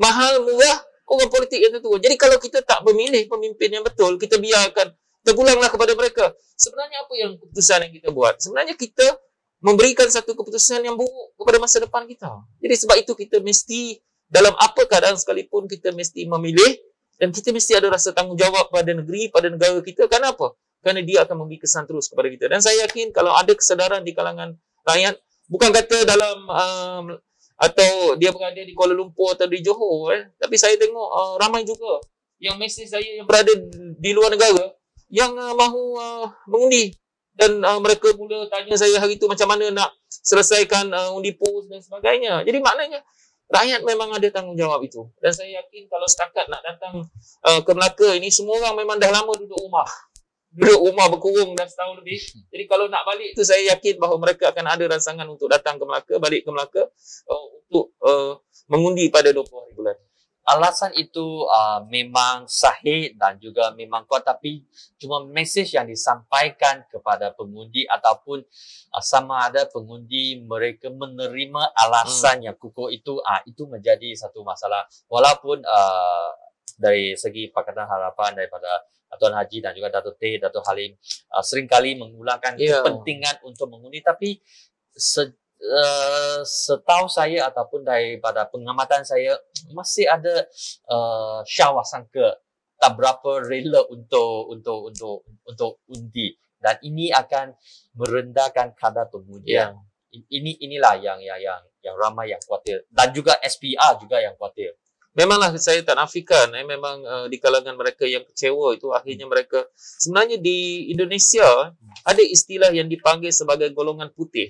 mahal, murah, orang politik yang tentukan. Jadi kalau kita tak memilih pemimpin yang betul, kita biarkan, terpulanglah kepada mereka. Sebenarnya apa yang keputusan yang kita buat? Sebenarnya kita memberikan satu keputusan yang buruk kepada masa depan kita. Jadi sebab itu kita mesti, dalam apa keadaan sekalipun, kita mesti memilih dan kita mesti ada rasa tanggungjawab pada negeri, pada negara kita. Kenapa? Kerana dia akan memberi kesan terus kepada kita. Dan saya yakin kalau ada kesedaran di kalangan rakyat, bukan kata dalam um, atau dia berada di Kuala Lumpur atau di Johor, eh. tapi saya tengok uh, ramai juga yang mesej saya yang berada di luar negara yang uh, mahu uh, mengundi dan uh, mereka mula tanya saya hari itu macam mana nak selesaikan uh, undi pos dan sebagainya. Jadi maknanya rakyat memang ada tanggungjawab itu. Dan saya yakin kalau setakat nak datang uh, ke Melaka ini semua orang memang dah lama duduk rumah. Duduk rumah berkurung dah setahun lebih. Jadi kalau nak balik tu saya yakin bahawa mereka akan ada rancangan untuk datang ke Melaka, balik ke Melaka uh, untuk uh, mengundi pada 20 hari bulan. Alasan itu uh, memang sahih dan juga memang kuat tapi cuma mesej yang disampaikan kepada pengundi ataupun uh, sama ada pengundi mereka menerima alasan hmm. yang kukuh itu uh, itu menjadi satu masalah walaupun uh, dari segi Pakatan Harapan daripada Tuan Haji dan juga Datuk T, Datuk Halim uh, seringkali mengulangkan Ya. kepentingan untuk mengundi tapi se, uh, setahu saya ataupun daripada pengamatan saya masih ada uh, syawah sangka tak berapa rela untuk untuk untuk untuk undi dan ini akan merendahkan kadar pengujian. I- Ini inilah yang yang yang yang ramai yang khawatir dan juga SPR juga yang khawatir. Memanglah saya tak nafikan eh, memang uh, di kalangan mereka yang kecewa itu akhirnya mereka sebenarnya di Indonesia ada istilah yang dipanggil sebagai golongan putih.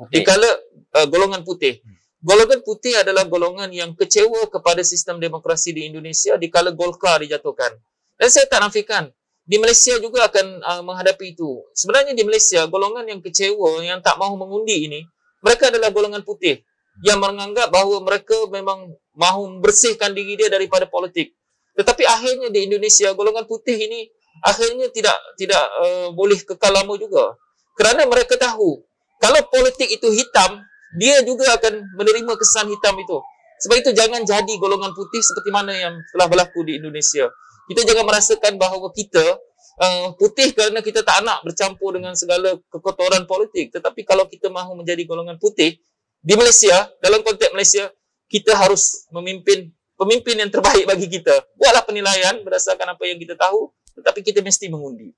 Okay. Dikala uh, golongan putih. Golongan putih adalah golongan yang kecewa kepada sistem demokrasi di Indonesia dikala Golkar dijatuhkan. Dan saya tak nafikan di Malaysia juga akan uh, menghadapi itu. Sebenarnya di Malaysia golongan yang kecewa yang tak mahu mengundi ini mereka adalah golongan putih yang menganggap bahawa mereka memang mahu membersihkan diri dia daripada politik. Tetapi akhirnya di Indonesia golongan putih ini akhirnya tidak tidak uh, boleh kekal lama juga. Kerana mereka tahu kalau politik itu hitam, dia juga akan menerima kesan hitam itu. Sebab itu jangan jadi golongan putih seperti mana yang telah berlaku di Indonesia. Kita jangan merasakan bahawa kita uh, putih kerana kita tak nak bercampur dengan segala kekotoran politik. Tetapi kalau kita mahu menjadi golongan putih di Malaysia, dalam konteks Malaysia, kita harus memimpin pemimpin yang terbaik bagi kita. Buatlah penilaian berdasarkan apa yang kita tahu, tetapi kita mesti mengundi.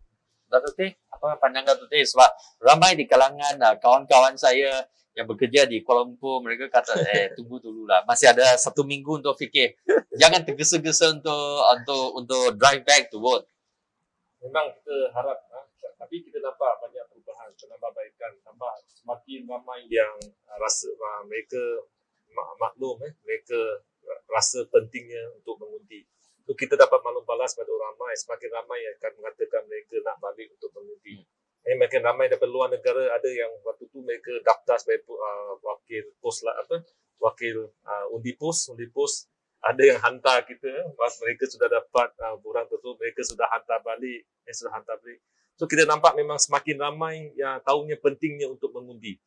Datuk Teh, apa pandangan Datuk Teh? Sebab ramai di kalangan uh, kawan-kawan saya yang bekerja di Kuala Lumpur, mereka kata, eh [LAUGHS] tunggu dulu lah. Masih ada satu minggu untuk fikir. Jangan tergesa-gesa untuk untuk untuk drive back to work. Memang kita harap, ha? tapi kita nampak banyak perubahan, penambahbaikan, tambah semakin ramai yang uh, rasa uh, mereka maklum, eh, mereka rasa pentingnya untuk mengundi. So, kita dapat maklum balas pada orang ramai, semakin ramai yang akan mengatakan mereka nak balik untuk mengundi. Eh, makin ramai daripada luar negara ada yang waktu tu mereka daftar sebagai uh, wakil pos lah apa wakil uh, undi pos undi pos ada yang hantar kita pas mereka sudah dapat uh, borang tersebut mereka sudah hantar balik eh, sudah hantar balik so kita nampak memang semakin ramai yang tahunya pentingnya untuk mengundi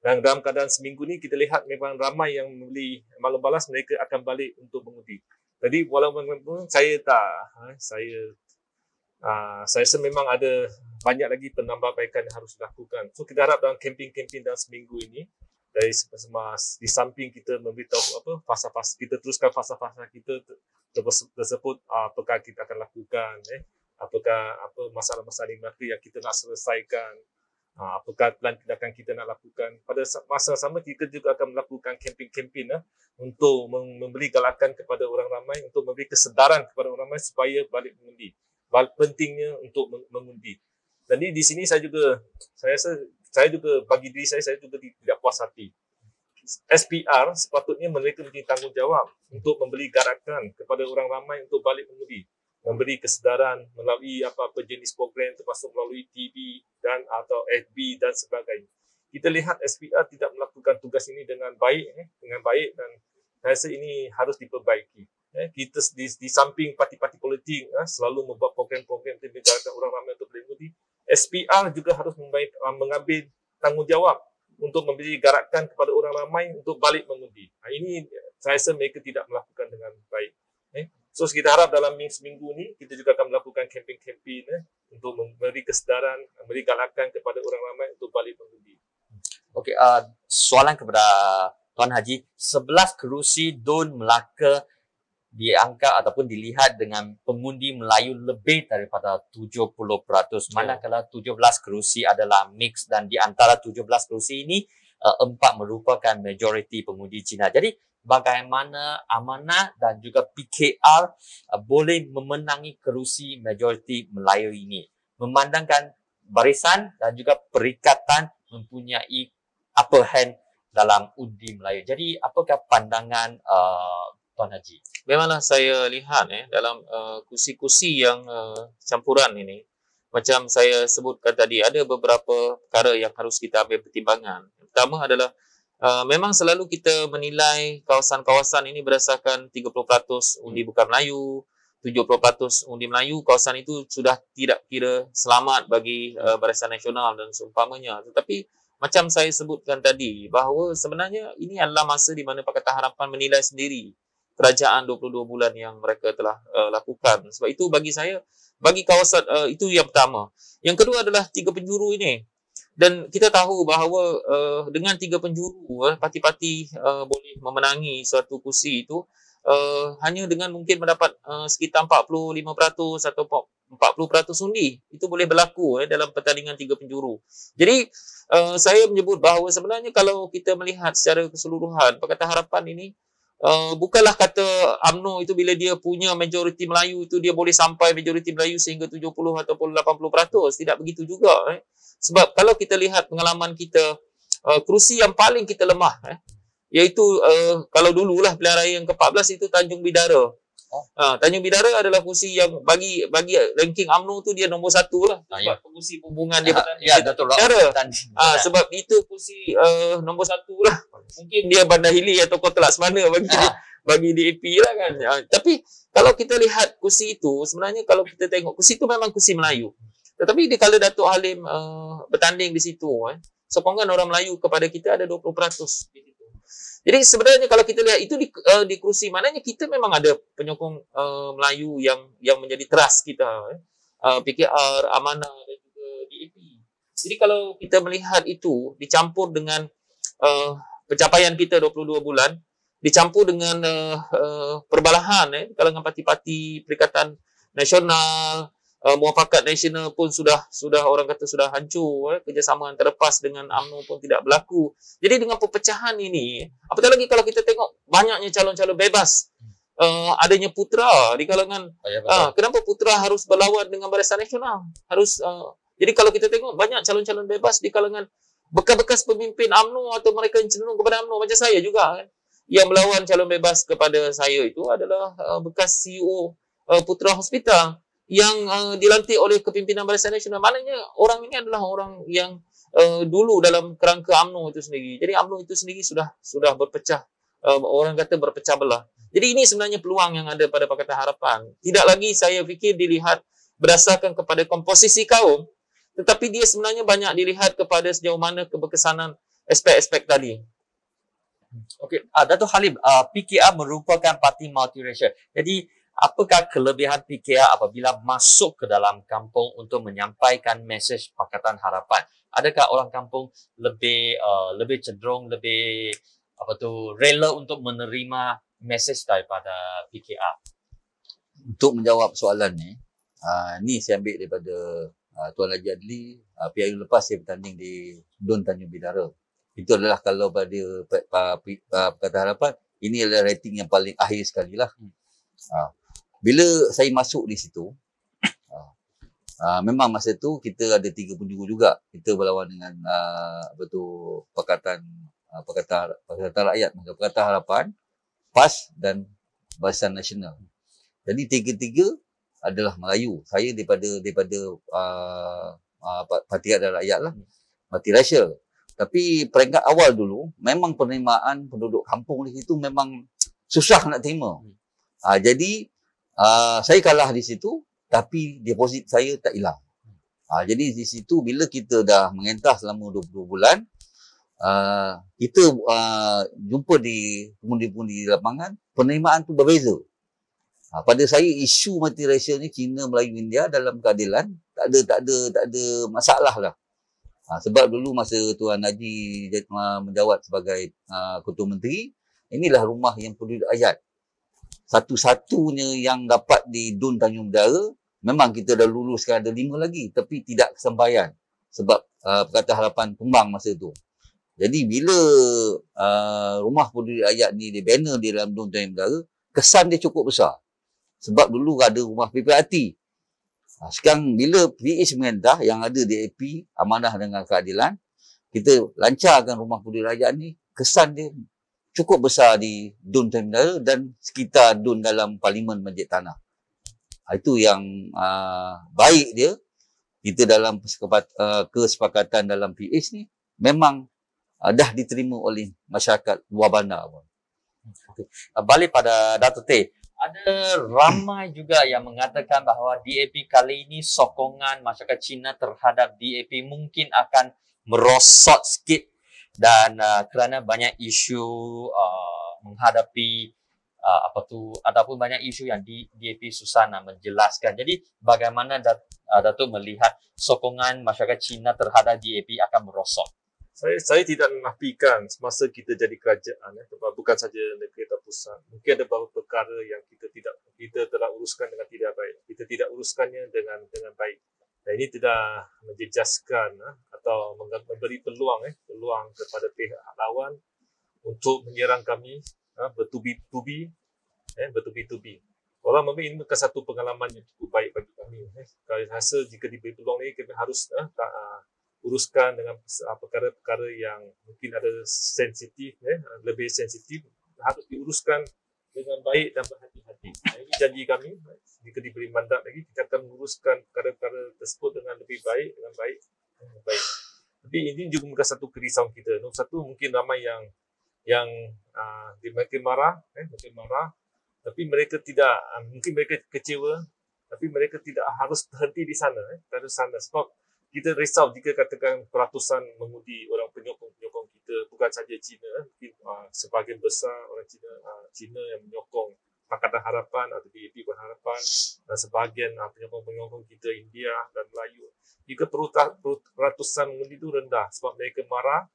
dan dalam keadaan seminggu ni kita lihat memang ramai yang membeli malam balas mereka akan balik untuk mengundi jadi walaupun saya tak ha, saya uh, saya rasa memang ada banyak lagi penambahbaikan yang harus dilakukan. So kita harap dalam kempen-kempen dalam seminggu ini dari semas di samping kita memberitahu apa fasa-fasa kita teruskan fasa-fasa kita tersebut apakah kita akan lakukan eh apakah apa masalah-masalah yang kita nak selesaikan apakah plan tindakan kita nak lakukan pada masa sama kita juga akan melakukan kempen-kempen eh, untuk memberi galakan kepada orang ramai untuk memberi kesedaran kepada orang ramai supaya balik mengundi pentingnya untuk mengundi. Jadi di sini saya juga saya rasa saya juga bagi diri saya saya juga tidak puas hati. SPR sepatutnya mereka mempunyai tanggungjawab untuk memberi garakan kepada orang ramai untuk balik mengundi, memberi kesedaran melalui apa-apa jenis program termasuk melalui TV dan atau FB dan sebagainya. Kita lihat SPR tidak melakukan tugas ini dengan baik eh, dengan baik dan saya rasa ini harus diperbaiki eh, kita di, di samping parti-parti politik eh, selalu membuat program-program untuk menjaga orang ramai untuk bermudi, SPR juga harus uh, mengambil tanggungjawab untuk memberi garakan kepada orang ramai untuk balik mengundi. Nah, ini saya rasa mereka tidak melakukan dengan baik. So kita harap dalam seminggu ini kita juga akan melakukan kempen-kempen eh, untuk memberi kesedaran, memberi galakan kepada orang ramai untuk balik mengundi. Okey, uh, soalan kepada Tuan Haji, 11 kerusi Dun Melaka diangkat ataupun dilihat dengan pengundi Melayu lebih daripada 70%. Manakala 17 kerusi adalah mix dan di antara 17 kerusi ini uh, empat merupakan majoriti pengundi Cina. Jadi bagaimana Amanah dan juga PKR uh, boleh memenangi kerusi majoriti Melayu ini? Memandangkan barisan dan juga perikatan mempunyai upper hand dalam undi Melayu. Jadi apakah pandangan uh, Tuan Haji? Memanglah saya lihat eh dalam uh, kursi-kursi yang uh, campuran ini macam saya sebutkan tadi ada beberapa perkara yang harus kita ambil pertimbangan. Pertama adalah uh, memang selalu kita menilai kawasan-kawasan ini berdasarkan 30% undi bukan Melayu, 70% undi Melayu, kawasan itu sudah tidak kira selamat bagi uh, Barisan Nasional dan seumpamanya. Tetapi macam saya sebutkan tadi bahawa sebenarnya ini adalah masa di mana Pakatan Harapan menilai sendiri kerajaan 22 bulan yang mereka telah uh, lakukan. Sebab itu bagi saya, bagi kawasan uh, itu yang pertama. Yang kedua adalah tiga penjuru ini. Dan kita tahu bahawa uh, dengan tiga penjuru, uh, parti-parti uh, boleh memenangi suatu kursi itu uh, hanya dengan mungkin mendapat uh, sekitar 45% atau 40% undi. Itu boleh berlaku uh, dalam pertandingan tiga penjuru. Jadi, uh, saya menyebut bahawa sebenarnya kalau kita melihat secara keseluruhan, Pakatan Harapan ini Uh, bukanlah kata UMNO itu bila dia punya majoriti Melayu itu dia boleh sampai majoriti Melayu sehingga 70 ataupun 80%. Tidak begitu juga. Eh. Sebab kalau kita lihat pengalaman kita, uh, kerusi yang paling kita lemah, eh, iaitu uh, kalau dululah pilihan raya yang ke-14 itu Tanjung Bidara. Oh. Ha, Tanjung Bidara adalah kursi yang bagi bagi ranking UMNO tu dia nombor satu lah. Ah, Sebab kursi hubungan dia bertanding ya, Datuk Bidara. Dan Ah, sebab itu kursi uh, nombor satu lah. Mungkin dia Bandar Hili atau Kota Laksmana bagi Ah. bagi DAP lah kan. Ah, tapi kalau kita lihat kursi itu, sebenarnya kalau kita tengok kursi itu memang kursi Melayu. Tetapi di kala Datuk Halim uh, bertanding di situ, eh, sokongan orang Melayu kepada kita ada 20% di situ. Jadi sebenarnya kalau kita lihat itu di, uh, di kursi, maknanya kita memang ada penyokong uh, Melayu yang yang menjadi trust kita. Eh. Uh, PKR, Amanah dan juga DAP. Jadi kalau kita melihat itu dicampur dengan uh, pencapaian kita 22 bulan, dicampur dengan uh, uh, perbalahan eh, kalangan parti-parti Perikatan Nasional, uh, Muafakat Nasional pun sudah sudah orang kata sudah hancur, eh, kerjasama antara PAS dengan UMNO pun tidak berlaku. Jadi dengan perpecahan ini, apatah lagi kalau kita tengok banyaknya calon-calon bebas, uh, adanya putra di kalangan ya. Ah, kenapa Putra harus berlawan dengan Barisan Nasional? Harus uh, jadi kalau kita tengok banyak calon-calon bebas di kalangan bekas-bekas pemimpin UMNO atau mereka yang cenderung kepada UMNO macam saya juga kan. Yang melawan calon bebas kepada saya itu adalah uh, bekas CEO uh, Putra Hospital yang uh, dilantik oleh kepimpinan Barisan Nasional. Maknanya orang ini adalah orang yang uh, dulu dalam kerangka UMNO itu sendiri. Jadi UMNO itu sendiri sudah sudah berpecah uh, orang kata berpecah belah. Jadi ini sebenarnya peluang yang ada pada Pakatan Harapan. Tidak lagi saya fikir dilihat berdasarkan kepada komposisi kaum, tetapi dia sebenarnya banyak dilihat kepada sejauh mana keberkesanan aspek-aspek tadi. Okey, uh, Datuk Halim, uh, PKR merupakan parti multiracial. Jadi, apakah kelebihan PKR apabila masuk ke dalam kampung untuk menyampaikan mesej Pakatan Harapan? Adakah orang kampung lebih uh, lebih cenderung lebih apa tu rela untuk menerima mesej daripada PKR? Untuk menjawab soalan ni, uh, ni saya ambil daripada uh, Tuan Haji Adli, uh, PRU lepas saya bertanding di Dun Tanjung Bidara. Itu adalah kalau pada uh, Pakatan Harapan, ini adalah rating yang paling akhir sekali lah. Uh, bila saya masuk di situ, uh, uh, memang masa tu kita ada tiga penjuru juga. Kita berlawan dengan uh, apa tu, Pakatan uh, Pakatan, Pakatan Rakyat, Pakatan Harapan, PAS dan Barisan Nasional. Jadi tiga-tiga adalah Melayu. Saya daripada daripada uh, uh, Parti Rakyat dan Rakyat lah. Parti Racial. Tapi peringkat awal dulu, memang penerimaan penduduk kampung di situ memang susah nak terima. Uh, jadi, uh, saya kalah di situ, tapi deposit saya tak hilang. Uh, jadi di situ bila kita dah mengentah selama 22 bulan, uh, kita uh, jumpa di pengundi-pengundi di lapangan, penerimaan tu berbeza. Ha, pada saya isu multiracial ni Cina Melayu India dalam keadilan tak ada tak ada tak ada masalah lah. Ha, sebab dulu masa Tuan Haji uh, menjawat sebagai uh, ketua menteri, inilah rumah yang penduduk ayat. Satu-satunya yang dapat di Dun Tanjung Bidara, memang kita dah luluskan ada lima lagi tapi tidak kesampaian sebab uh, Perkataan Harapan tumbang masa tu. Jadi bila uh, rumah penduduk ayat ni di banner di dalam Dun Tanjung Bidara, kesan dia cukup besar. Sebab dulu ada rumah PPRT. Ha, sekarang bila PH Mendah yang ada di AP, Amanah dengan Keadilan, kita lancarkan rumah penduduk rakyat ni, kesan dia cukup besar di Dun Terminal dan sekitar Dun dalam Parlimen Masjid Tanah. Ha, itu yang uh, baik dia. Kita dalam uh, kesepakatan dalam PH ni, memang uh, dah diterima oleh masyarakat luar bandar. Uh, balik pada Datuk Teh, ada ramai [CLEARS THROAT] juga yang mengatakan bahawa DAP kali ini sokongan masyarakat Cina terhadap DAP mungkin akan merosot sikit dan uh, kerana banyak isu uh, menghadapi uh, apa tu ataupun banyak isu yang di DAP susah nak menjelaskan. Jadi bagaimana Dat, uh, Datuk melihat sokongan masyarakat Cina terhadap DAP akan merosot? Saya saya tidak menafikan semasa kita jadi kerajaan ya, bukan saja negeri atau pusat. Mungkin ada beberapa perkara yang kita tidak kita telah uruskan dengan tidak baik. Kita tidak uruskannya dengan dengan baik. Dan ini tidak menjejaskan ya, atau memberi peluang eh, peluang kepada pihak lawan untuk menyerang kami ya, bertubi-tubi eh, bertubi-tubi. Orang memang ini bukan satu pengalaman yang cukup baik bagi kami. Eh. Kalau rasa jika diberi peluang ini, kami harus eh, tak, uh, uruskan dengan uh, perkara-perkara yang mungkin ada sensitif, eh, lebih sensitif, harus diuruskan dengan baik dan berhati-hati. Ini janji kami, jika diberi mandat lagi, kita akan menguruskan perkara-perkara tersebut dengan lebih baik, dengan baik, dengan baik. Tapi ini juga bukan satu kerisauan kita. Nombor satu, mungkin ramai yang yang uh, mereka marah, eh, mereka marah, tapi mereka tidak, uh, mungkin mereka kecewa, tapi mereka tidak harus terhenti di sana, eh, sana. Sebab kita risau jika katakan peratusan mengundi orang penyokong-penyokong kita, bukan saja Cina, eh, mungkin uh, sebahagian besar orang Cina, uh, Cina yang menyokong Pakatan Harapan atau DAP Berharapan dan sebahagian uh, penyokong-penyokong kita India dan Melayu. Jika peratusan mengundi itu rendah sebab mereka marah,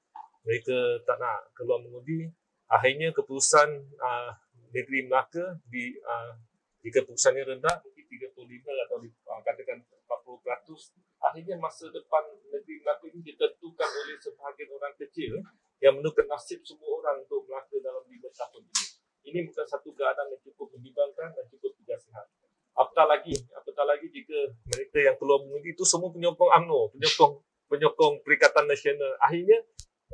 mereka tak nak keluar mengundi, akhirnya keputusan uh, negeri Melaka di uh, jika keputusannya rendah mungkin 35 atau uh, katakan 40%, akhirnya masa depan negeri Melaka ini ditentukan oleh sebahagian orang kecil yang menentukan nasib semua orang untuk Melaka dalam 5 tahun ini. Ini bukan satu keadaan yang cukup membimbangkan dan cukup tidak sihat. Apatah lagi, apatah lagi jika mereka yang keluar mengundi itu semua penyokong UMNO, penyokong penyokong Perikatan Nasional. Akhirnya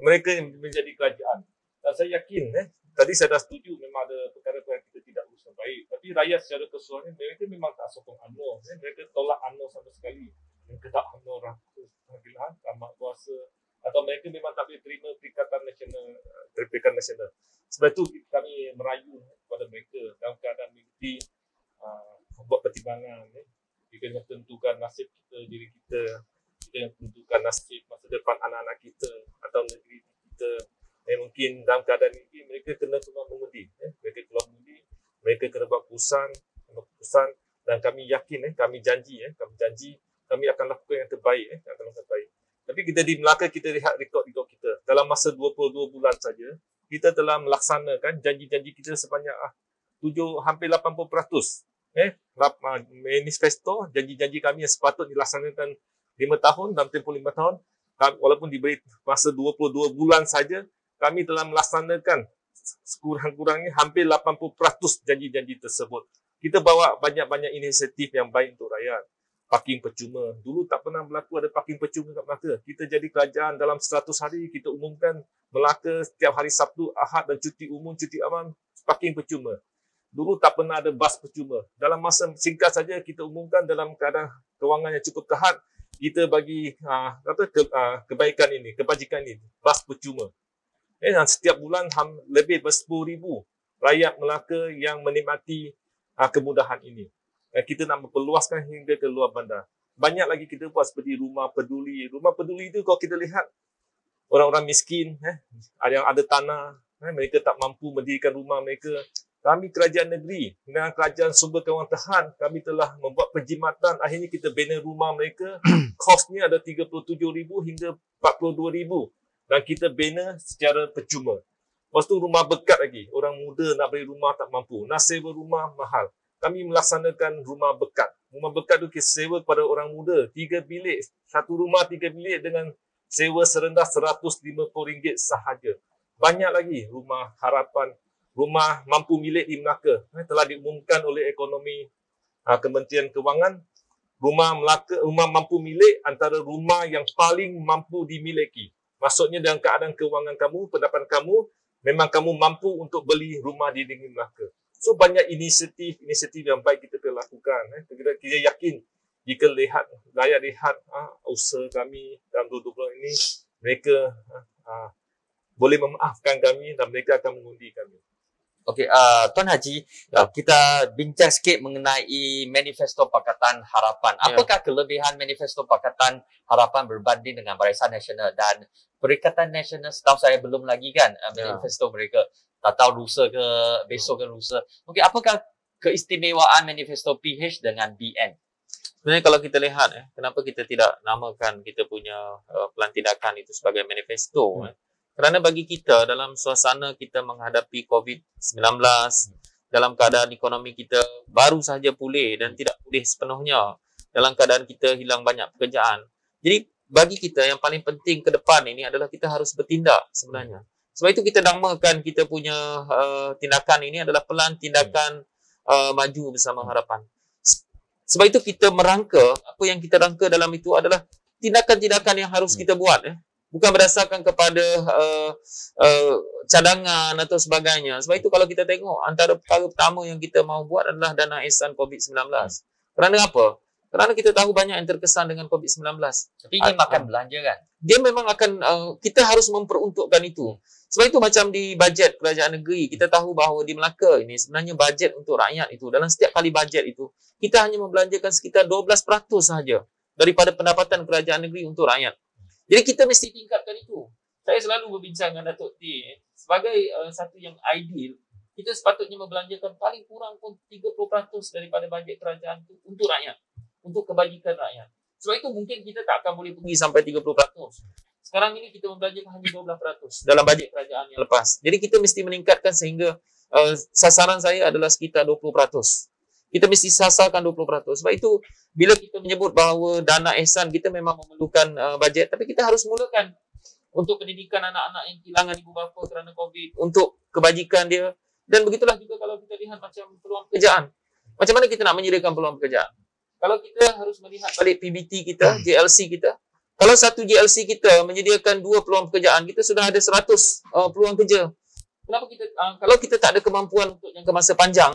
mereka yang menjadi kerajaan. Dan saya yakin, eh, tadi saya dah setuju memang ada perkara-perkara yang kita tidak uruskan baik. Tapi rakyat secara keseluruhannya, mereka memang tak sokong UMNO. Eh. Mereka tolak UMNO sama sekali. Mereka tak UMNO rakus, panggilan, tamat kuasa. Atau mereka memang tak boleh terima Perikatan Nasional, eh, Perikatan Nasional. Sebab itu kami merayu kepada mereka dalam keadaan mengikuti uh, buat pertimbangan. Eh. Kita yang tentukan nasib kita, diri kita, kita yang tentukan nasib masa depan anak-anak kita atau negeri kita eh, mungkin dalam keadaan ini mereka kena keluar mengundi eh. mereka keluar mengundi mereka kena buat keputusan keputusan dan kami yakin eh, kami janji eh, kami janji kami akan lakukan yang terbaik eh, akan lakukan yang terbaik tapi kita di Melaka kita lihat rekod-rekod kita. Dalam masa 22 bulan saja kita telah melaksanakan janji-janji kita sebanyak ah, 7 hampir 80% eh ah, manifesto janji-janji kami yang sepatut dilaksanakan 5 tahun dalam tempoh 5 tahun. Walaupun diberi masa 22 bulan saja kami telah melaksanakan sekurang-kurangnya hampir 80% janji-janji tersebut. Kita bawa banyak-banyak inisiatif yang baik untuk rakyat parking percuma dulu tak pernah berlaku ada parking percuma kat Melaka kita jadi kerajaan dalam 100 hari kita umumkan Melaka setiap hari Sabtu Ahad dan cuti umum cuti aman parking percuma dulu tak pernah ada bas percuma dalam masa singkat saja kita umumkan dalam keadaan kewangan yang cukup terhad kita bagi uh, apa ke, uh, kebaikan ini, kebajikan ini, bas percuma. Eh, dan setiap bulan ham, lebih ber 10,000 rakyat Melaka yang menikmati uh, kemudahan ini. Eh, kita nak memperluaskan hingga ke luar bandar. Banyak lagi kita buat seperti rumah peduli. Rumah peduli itu kalau kita lihat orang-orang miskin, eh, ada yang ada tanah, eh, mereka tak mampu mendirikan rumah mereka. Kami kerajaan negeri dengan kerajaan sumber kewangan terhad, kami telah membuat penjimatan. Akhirnya kita bina rumah mereka. [CLEARS THROAT] Kosnya ada 37,000 hingga 42,000. Dan kita bina secara percuma. Lepas tu rumah bekat lagi. Orang muda nak beli rumah tak mampu. Nak sewa rumah mahal. Kami melaksanakan rumah bekat. Rumah bekat tu kita sewa kepada orang muda. Tiga bilik. Satu rumah tiga bilik dengan sewa serendah RM150 sahaja. Banyak lagi rumah harapan rumah mampu milik di Melaka eh, telah diumumkan oleh ekonomi uh, Kementerian Kewangan rumah Melaka rumah mampu milik antara rumah yang paling mampu dimiliki maksudnya dalam keadaan kewangan kamu pendapat kamu memang kamu mampu untuk beli rumah di negeri Melaka so banyak inisiatif-inisiatif yang baik kita telah lakukan eh. kita, kita yakin jika lihat rakyat lihat uh, usaha kami dalam dua-dua bulan ini mereka uh, uh, boleh memaafkan kami dan mereka akan mengundi kami Okey, uh, Tuan Haji, uh, kita bincang sikit mengenai Manifesto Pakatan Harapan. Ya. Apakah kelebihan Manifesto Pakatan Harapan berbanding dengan Barisan Nasional dan Perikatan Nasional setahu saya belum lagi kan uh, Ya. manifesto mereka. Tak tahu lusa ke besok ke lusa. Okey, apakah keistimewaan Manifesto PH dengan BN? Sebenarnya kalau kita lihat eh, kenapa kita tidak namakan kita punya uh, pelan tindakan itu sebagai manifesto Hmm. eh. Kerana bagi kita dalam suasana kita menghadapi COVID-19 dalam keadaan ekonomi kita baru sahaja pulih dan tidak pulih sepenuhnya dalam keadaan kita hilang banyak pekerjaan. Jadi bagi kita yang paling penting ke depan ini adalah kita harus bertindak sebenarnya. Sebab itu kita namakan kita punya uh, tindakan ini adalah pelan tindakan uh, maju bersama harapan. Sebab itu kita merangka, apa yang kita rangka dalam itu adalah tindakan-tindakan yang harus kita buat. Eh. bukan berdasarkan kepada uh, uh, cadangan atau sebagainya. Sebab itu kalau kita tengok antara perkara pertama yang kita mahu buat adalah dana ihsan COVID-19. Kerana apa? Kerana kita tahu banyak yang terkesan dengan COVID-19. Tapi ini makan belanja kan? Dia memang akan uh, kita harus memperuntukkan itu. Sebab itu macam di bajet kerajaan negeri, kita tahu bahawa di Melaka ini sebenarnya bajet untuk rakyat itu dalam setiap kali bajet itu kita hanya membelanjakan sekitar 12% sahaja daripada pendapatan kerajaan negeri untuk rakyat. Jadi kita mesti tingkatkan itu. Saya selalu berbincang dengan Datuk T eh, sebagai uh, satu yang ideal kita sepatutnya membelanjakan paling kurang pun 30% daripada bajet kerajaan itu untuk rakyat, untuk kebajikan rakyat. Sebab itu mungkin kita tak akan boleh pergi sampai 30%. Sekarang ini kita membelanjakan hanya 12% dalam bajet kerajaan yang lepas. Jadi kita mesti meningkatkan sehingga uh, sasaran saya adalah sekitar 20%. Kita mesti sasarkan 20%. Sebab itu bila kita menyebut bahawa dana ihsan kita memang memerlukan uh, bajet tapi kita harus mulakan untuk pendidikan anak-anak yang kehilangan ibu bapa kerana COVID, untuk kebajikan dia dan begitulah juga kalau kita lihat macam peluang pekerjaan. Macam mana kita nak menyediakan peluang pekerjaan? Kalau kita harus melihat balik PBT kita, JLC kita, kalau satu JLC kita menyediakan dua peluang pekerjaan, kita sudah ada 100 uh, peluang kerja. Kenapa kita uh, kalau kita tak ada kemampuan untuk jangka masa panjang,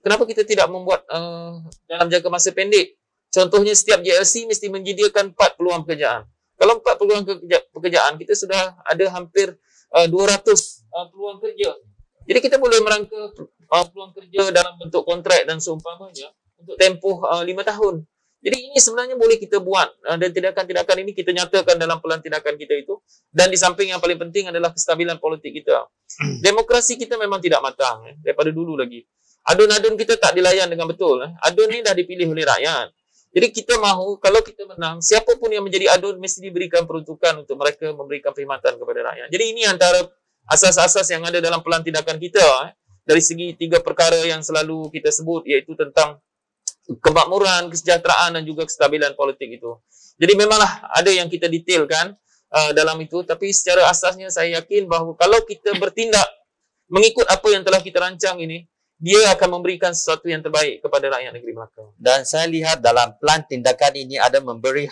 kenapa kita tidak membuat uh, dalam jangka masa pendek? Contohnya setiap JLC mesti menyediakan empat peluang pekerjaan. Kalau empat peluang kerja, pekerjaan, kita sudah ada hampir uh, 200 uh, peluang kerja. Jadi kita boleh merangka uh, peluang kerja dalam bentuk kontrak dan seumpamanya untuk tempoh uh, 5 tahun. Jadi ini sebenarnya boleh kita buat uh, dan tindakan-tindakan ini kita nyatakan dalam pelan tindakan kita itu dan di samping yang paling penting adalah kestabilan politik kita. Demokrasi kita memang tidak matang eh, daripada dulu lagi. Adun-adun kita tak dilayan dengan betul. Eh. Adun ni dah dipilih oleh rakyat. Jadi kita mahu kalau kita menang, siapa pun yang menjadi adun mesti diberikan peruntukan untuk mereka memberikan perkhidmatan kepada rakyat. Jadi ini antara asas-asas yang ada dalam pelan tindakan kita eh. dari segi tiga perkara yang selalu kita sebut iaitu tentang kemakmuran, kesejahteraan dan juga kestabilan politik itu. Jadi memanglah ada yang kita detailkan uh, dalam itu tapi secara asasnya saya yakin bahawa kalau kita bertindak mengikut apa yang telah kita rancang ini dia akan memberikan sesuatu yang terbaik kepada rakyat negeri Melaka. Dan saya lihat dalam plan tindakan ini ada memberi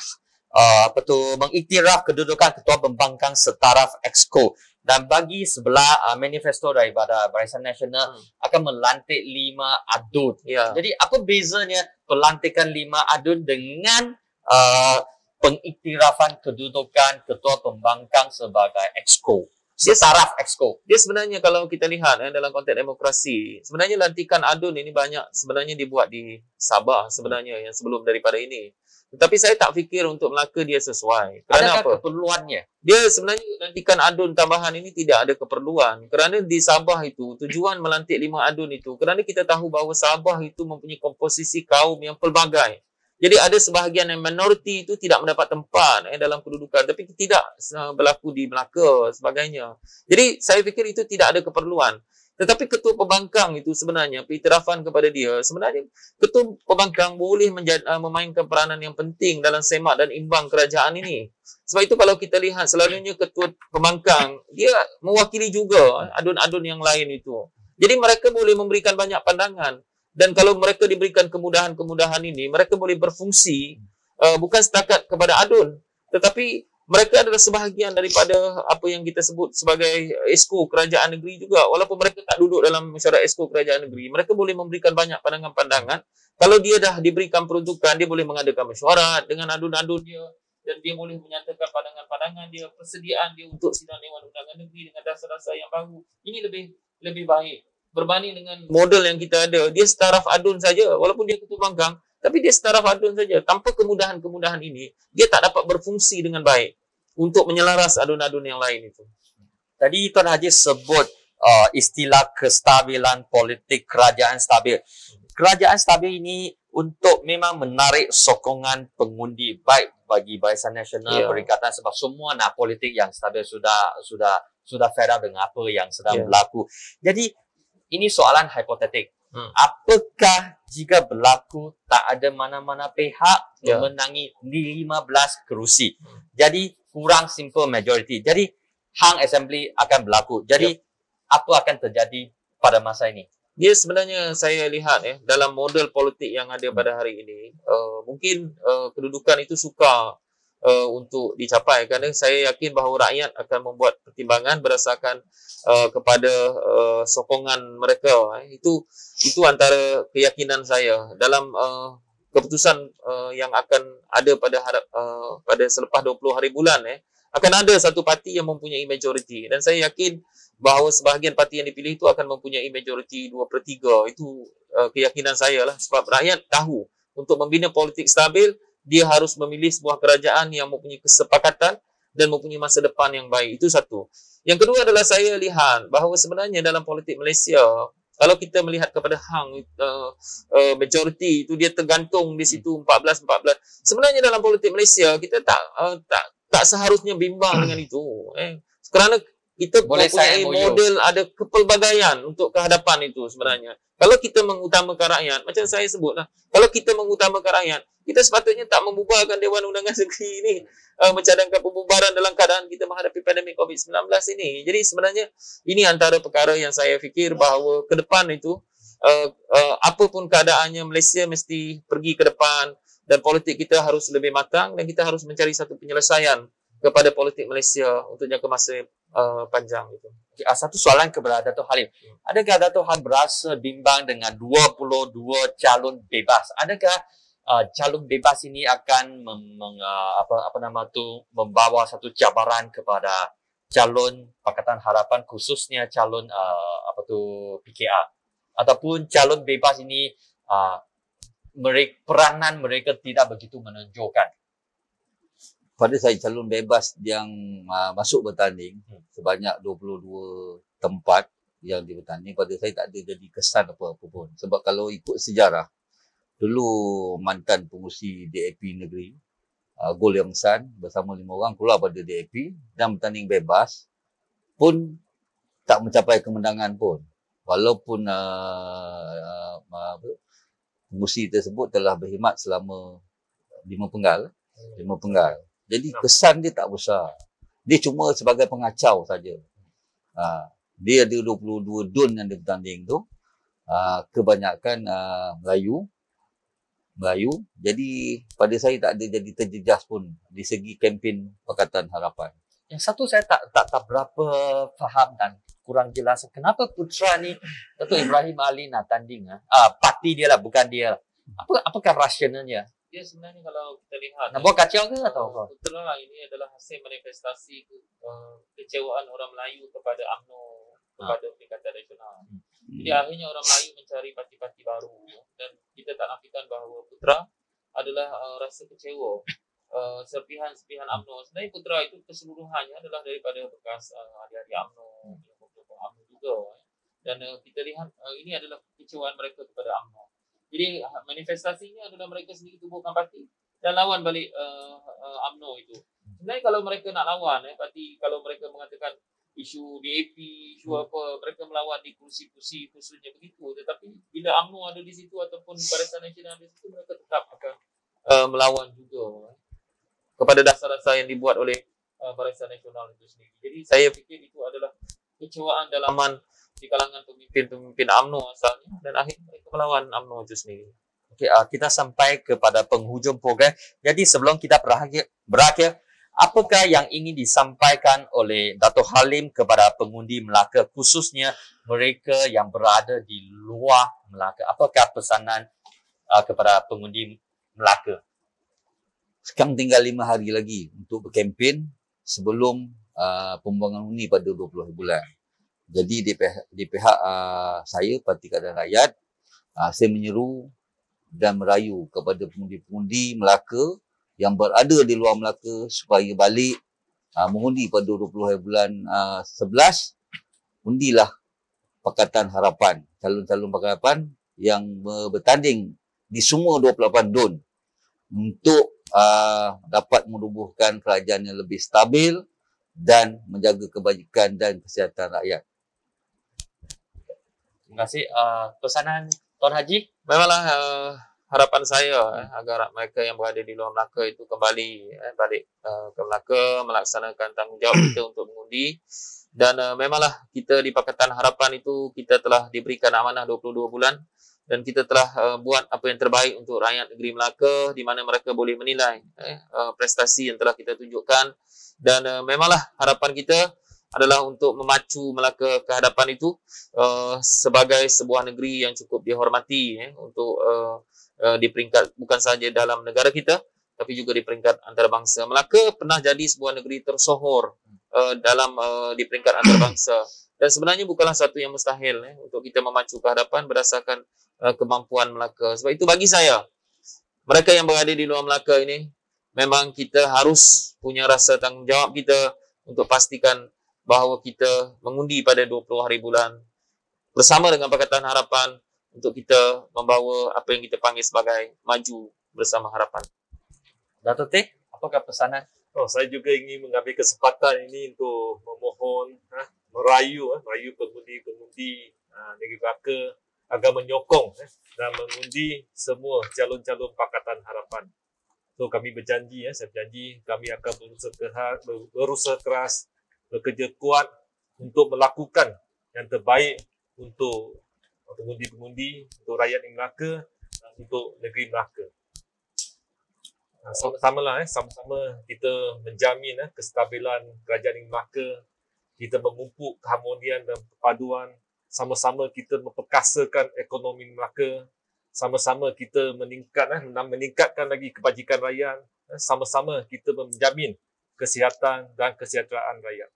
uh, apa tu mengiktiraf kedudukan ketua pembangkang setaraf Exco dan bagi sebelah uh, manifesto daripada Barisan Nasional hmm. akan melantik lima adun. Ya. Jadi apa bezanya pelantikan lima adun dengan uh, pengiktirafan kedudukan ketua pembangkang sebagai exco? Dia Setaraf exco. Dia sebenarnya kalau kita lihat eh, dalam konteks demokrasi, sebenarnya lantikan adun ini banyak sebenarnya dibuat di Sabah sebenarnya yang sebelum daripada ini. Tetapi saya tak fikir untuk Melaka dia sesuai. Kerana Adakah apa? keperluannya? Dia sebenarnya lantikan adun tambahan ini tidak ada keperluan. Kerana di Sabah itu, tujuan melantik lima adun itu, kerana kita tahu bahawa Sabah itu mempunyai komposisi kaum yang pelbagai. Jadi ada sebahagian yang minoriti itu tidak mendapat tempat eh, dalam kedudukan. Tapi tidak berlaku di Melaka sebagainya. Jadi saya fikir itu tidak ada keperluan. Tetapi ketua pembangkang itu sebenarnya pengiktirafan kepada dia sebenarnya ketua pembangkang boleh menjad, uh, memainkan peranan yang penting dalam semak dan imbang kerajaan ini. Sebab itu kalau kita lihat selalunya ketua pembangkang dia mewakili juga adun-adun yang lain itu. Jadi mereka boleh memberikan banyak pandangan dan kalau mereka diberikan kemudahan-kemudahan ini mereka boleh berfungsi uh, bukan setakat kepada adun tetapi mereka adalah sebahagian daripada apa yang kita sebut sebagai esko kerajaan negeri juga. Walaupun mereka tak duduk dalam mesyuarat esko kerajaan negeri mereka boleh memberikan banyak pandangan-pandangan. Kalau dia dah diberikan peruntukan dia boleh mengadakan mesyuarat dengan adun-adun dia dan dia boleh menyatakan pandangan-pandangan dia persediaan dia untuk sidang Dewan Undangan Negeri dengan dasar-dasar yang baru. Ini lebih lebih baik berbanding dengan model yang kita ada. Dia setaraf adun saja walaupun dia ketua bangkang tapi dia setara adun saja. Tanpa kemudahan-kemudahan ini, dia tak dapat berfungsi dengan baik untuk menyelaras adun-adun yang lain itu. Tadi Tuan Haji sebut uh, istilah kestabilan politik kerajaan stabil. Kerajaan stabil ini untuk memang menarik sokongan pengundi baik bagi Barisan Nasional Ya. Perikatan sebab semua nak politik yang stabil sudah sudah sudah fed up dengan apa yang sedang Ya. berlaku. Jadi ini soalan hipotetik. Hmm. Apakah jika berlaku tak ada mana-mana pihak Ya. memenangi 15 kerusi? Jadi kurang simple majority. Jadi hang assembly akan berlaku. Jadi apa akan terjadi pada masa ini? Dia sebenarnya saya lihat eh dalam model politik yang ada pada hari ini, uh, mungkin uh, kedudukan itu suka uh, untuk dicapai. Kerana saya yakin bahawa rakyat akan membuat pertimbangan berdasarkan uh, kepada uh, sokongan mereka. Eh. itu itu antara keyakinan saya. Dalam uh, keputusan uh, yang akan ada pada harap, uh, pada selepas 20 hari bulan eh akan ada satu parti yang mempunyai majoriti. Dan saya yakin bahawa sebahagian parti yang dipilih itu akan mempunyai majoriti 2 per 3 itu uh, keyakinan saya lah. Sebab rakyat tahu untuk membina politik stabil dia harus memilih sebuah kerajaan yang mempunyai kesepakatan dan mempunyai masa depan yang baik. Itu satu. Yang kedua adalah saya lihat bahawa sebenarnya dalam politik Malaysia, kalau kita melihat kepada hang uh, uh, majority itu dia tergantung di situ 14 14. Sebenarnya dalam politik Malaysia kita tak uh, tak tak seharusnya bimbang dengan itu. Eh kerana kita Boleh mempunyai model ada kepelbagaian untuk kehadapan itu sebenarnya. Kalau kita mengutamakan rakyat, macam saya sebutlah, kalau kita mengutamakan rakyat, kita sepatutnya tak membubarkan Dewan Undangan [LAUGHS] Negeri ini uh, mencadangkan pembubaran dalam keadaan kita menghadapi pandemik COVID-19 ini. Jadi sebenarnya ini antara perkara yang saya fikir bahawa ke depan itu uh, uh, apapun keadaannya Malaysia mesti pergi ke depan dan politik kita harus lebih matang dan kita harus mencari satu penyelesaian kepada politik Malaysia untuk jangka masa uh, panjang itu. Okay, ah, satu soalan kepada Dato' Halim. Adakah Dato' Halim berasa bimbang dengan 22 calon bebas? Adakah uh, calon bebas ini akan mem, meng, uh, apa apa nama tu membawa satu cabaran kepada calon Pakatan Harapan khususnya calon uh, apa tu PKR ataupun calon bebas ini uh, mereka, peranan mereka tidak begitu menonjolkan. Pada saya calon bebas yang uh, masuk bertanding Hmm. sebanyak 22 tempat yang di bertanding pada saya tak ada jadi kesan apa-apa pun. Sebab kalau ikut sejarah dulu mantan pengurusi DAP negeri uh, Gol Yang San bersama lima orang keluar pada DAP dan bertanding bebas pun tak mencapai kemenangan pun. Walaupun uh, uh, apa, pengurusi tersebut telah berkhidmat selama lima penggal lima penggal jadi kesan dia tak besar. Dia cuma sebagai pengacau saja. Ha, dia ada 22 dun yang dia bertanding tu. Ha, kebanyakan uh, Melayu. Melayu. Jadi pada saya tak ada jadi terjejas pun di segi kempen Pakatan Harapan. Yang satu saya tak tak tak berapa faham dan kurang jelas kenapa putra ni Dato' Ibrahim Ali nak tanding ah uh, parti dia lah bukan dia lah. apa apakah rasionalnya Dia sebenarnya kalau kita lihat nak buat kacau ke atau apa Betul lah ini adalah hasil manifestasi uh, kecewaan orang Melayu kepada UMNO kepada Perikatan Nasional. Jadi akhirnya orang Melayu mencari parti-parti baru dan kita tak nafikan bahawa Putra adalah uh, rasa kecewa uh, serpihan-serpihan UMNO. Sebenarnya Putra itu keseluruhannya adalah daripada bekas uh, adik-adik UMNO, yang beberapa UMNO juga. eh. Dan uh, kita lihat uh, ini adalah kekecewaan mereka kepada UMNO. Jadi uh, manifestasinya adalah mereka sendiri tubuhkan parti dan lawan balik uh, uh, UMNO itu. Sebenarnya kalau mereka nak lawan, eh, parti kalau mereka mengatakan isu DAP, isu Hmm. apa, mereka melawan di kursi-kursi khususnya begitu. Tetapi bila UMNO ada di situ ataupun Barisan Nasional ada di situ, mereka tetap akan uh, melawan juga eh, kepada dasar-dasar yang dibuat oleh uh, Barisan Nasional itu sendiri. Jadi saya fikir itu adalah kecewaan dalaman di kalangan pemimpin-pemimpin UMNO asalnya dan akhirnya mereka melawan UMNO itu sendiri. Okey, uh, kita sampai kepada penghujung program. Jadi sebelum kita berakhir, berakhir apakah yang ingin disampaikan oleh Dato' Halim kepada pengundi Melaka khususnya mereka yang berada di luar Melaka? Apakah pesanan uh, kepada pengundi Melaka? Sekarang tinggal lima hari lagi untuk berkempen sebelum uh, pembuangan undi pada 20 bulan. Jadi di pihak, di pihak uh, saya, Parti Keadilan Rakyat, uh, saya menyeru dan merayu kepada pengundi-pengundi Melaka yang berada di luar Melaka supaya balik uh, mengundi pada 20 hari bulan uh, 11 undilah Pakatan Harapan calon-calon Pakatan Harapan yang bertanding di semua 28 dun untuk uh, dapat menubuhkan kerajaan yang lebih stabil dan menjaga kebajikan dan kesihatan rakyat. Terima kasih. Uh, pesanan Tuan Haji? Memanglah uh, harapan saya eh, agar mereka yang berada di luar Melaka itu kembali eh, balik uh, ke Melaka melaksanakan tanggungjawab kita [COUGHS] untuk mengundi dan uh, memanglah kita di Pakatan Harapan itu kita telah diberikan amanah 22 bulan dan kita telah uh, buat apa yang terbaik untuk rakyat negeri Melaka di mana mereka boleh menilai eh, uh, prestasi yang telah kita tunjukkan dan uh, memanglah harapan kita adalah untuk memacu Melaka ke hadapan itu uh, sebagai sebuah negeri yang cukup dihormati eh, untuk uh, uh, di peringkat bukan sahaja dalam negara kita tapi juga di peringkat antarabangsa. Melaka pernah jadi sebuah negeri tersohor uh, dalam uh, di peringkat antarabangsa dan sebenarnya bukanlah satu yang mustahil eh, untuk kita memacu ke hadapan berdasarkan uh, kemampuan Melaka. Sebab itu bagi saya, mereka yang berada di luar Melaka ini, memang kita harus punya rasa tanggungjawab kita untuk pastikan bahawa kita mengundi pada 20 hari bulan bersama dengan Pakatan Harapan untuk kita membawa apa yang kita panggil sebagai maju bersama harapan. Dato' Teh, apakah pesanan? Oh, saya juga ingin mengambil kesempatan ini untuk memohon, ha, merayu, ha, merayu pengundi-pengundi ha, negeri Melaka agar menyokong eh, dan mengundi semua calon-calon Pakatan Harapan. So kami berjanji, eh, saya berjanji kami akan berusaha keras, berusaha keras, bekerja kuat untuk melakukan yang terbaik untuk pengundi-pengundi, untuk rakyat di Melaka, untuk negeri Melaka. Ha, sama-sama lah, eh, sama-sama kita menjamin eh, kestabilan kerajaan di Melaka, kita memupuk keharmonian dan perpaduan sama-sama kita memperkasakan ekonomi Melaka, sama-sama kita meningkat eh, meningkatkan lagi kebajikan rakyat, eh, sama-sama kita menjamin kesihatan dan kesejahteraan rakyat.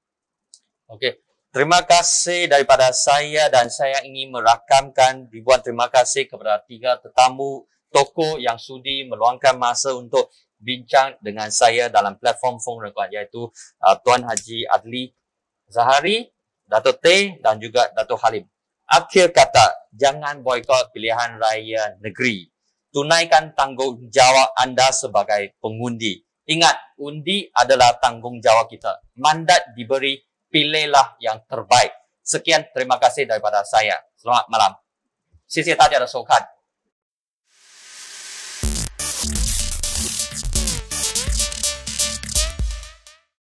Okey. Terima kasih daripada saya dan saya ingin merakamkan ribuan terima kasih kepada tiga tetamu tokoh yang sudi meluangkan masa untuk bincang dengan saya dalam platform Fong Rekuan iaitu uh, Tuan Haji Adli Zahari, Dato' T dan juga Dato' Halim Akhir kata, jangan boikot pilihan raya negeri. Tunaikan tanggungjawab anda sebagai pengundi. Ingat, undi adalah tanggungjawab kita. Mandat diberi, pilihlah yang terbaik. Sekian, terima kasih daripada saya. Selamat malam. 谢谢大家的收看。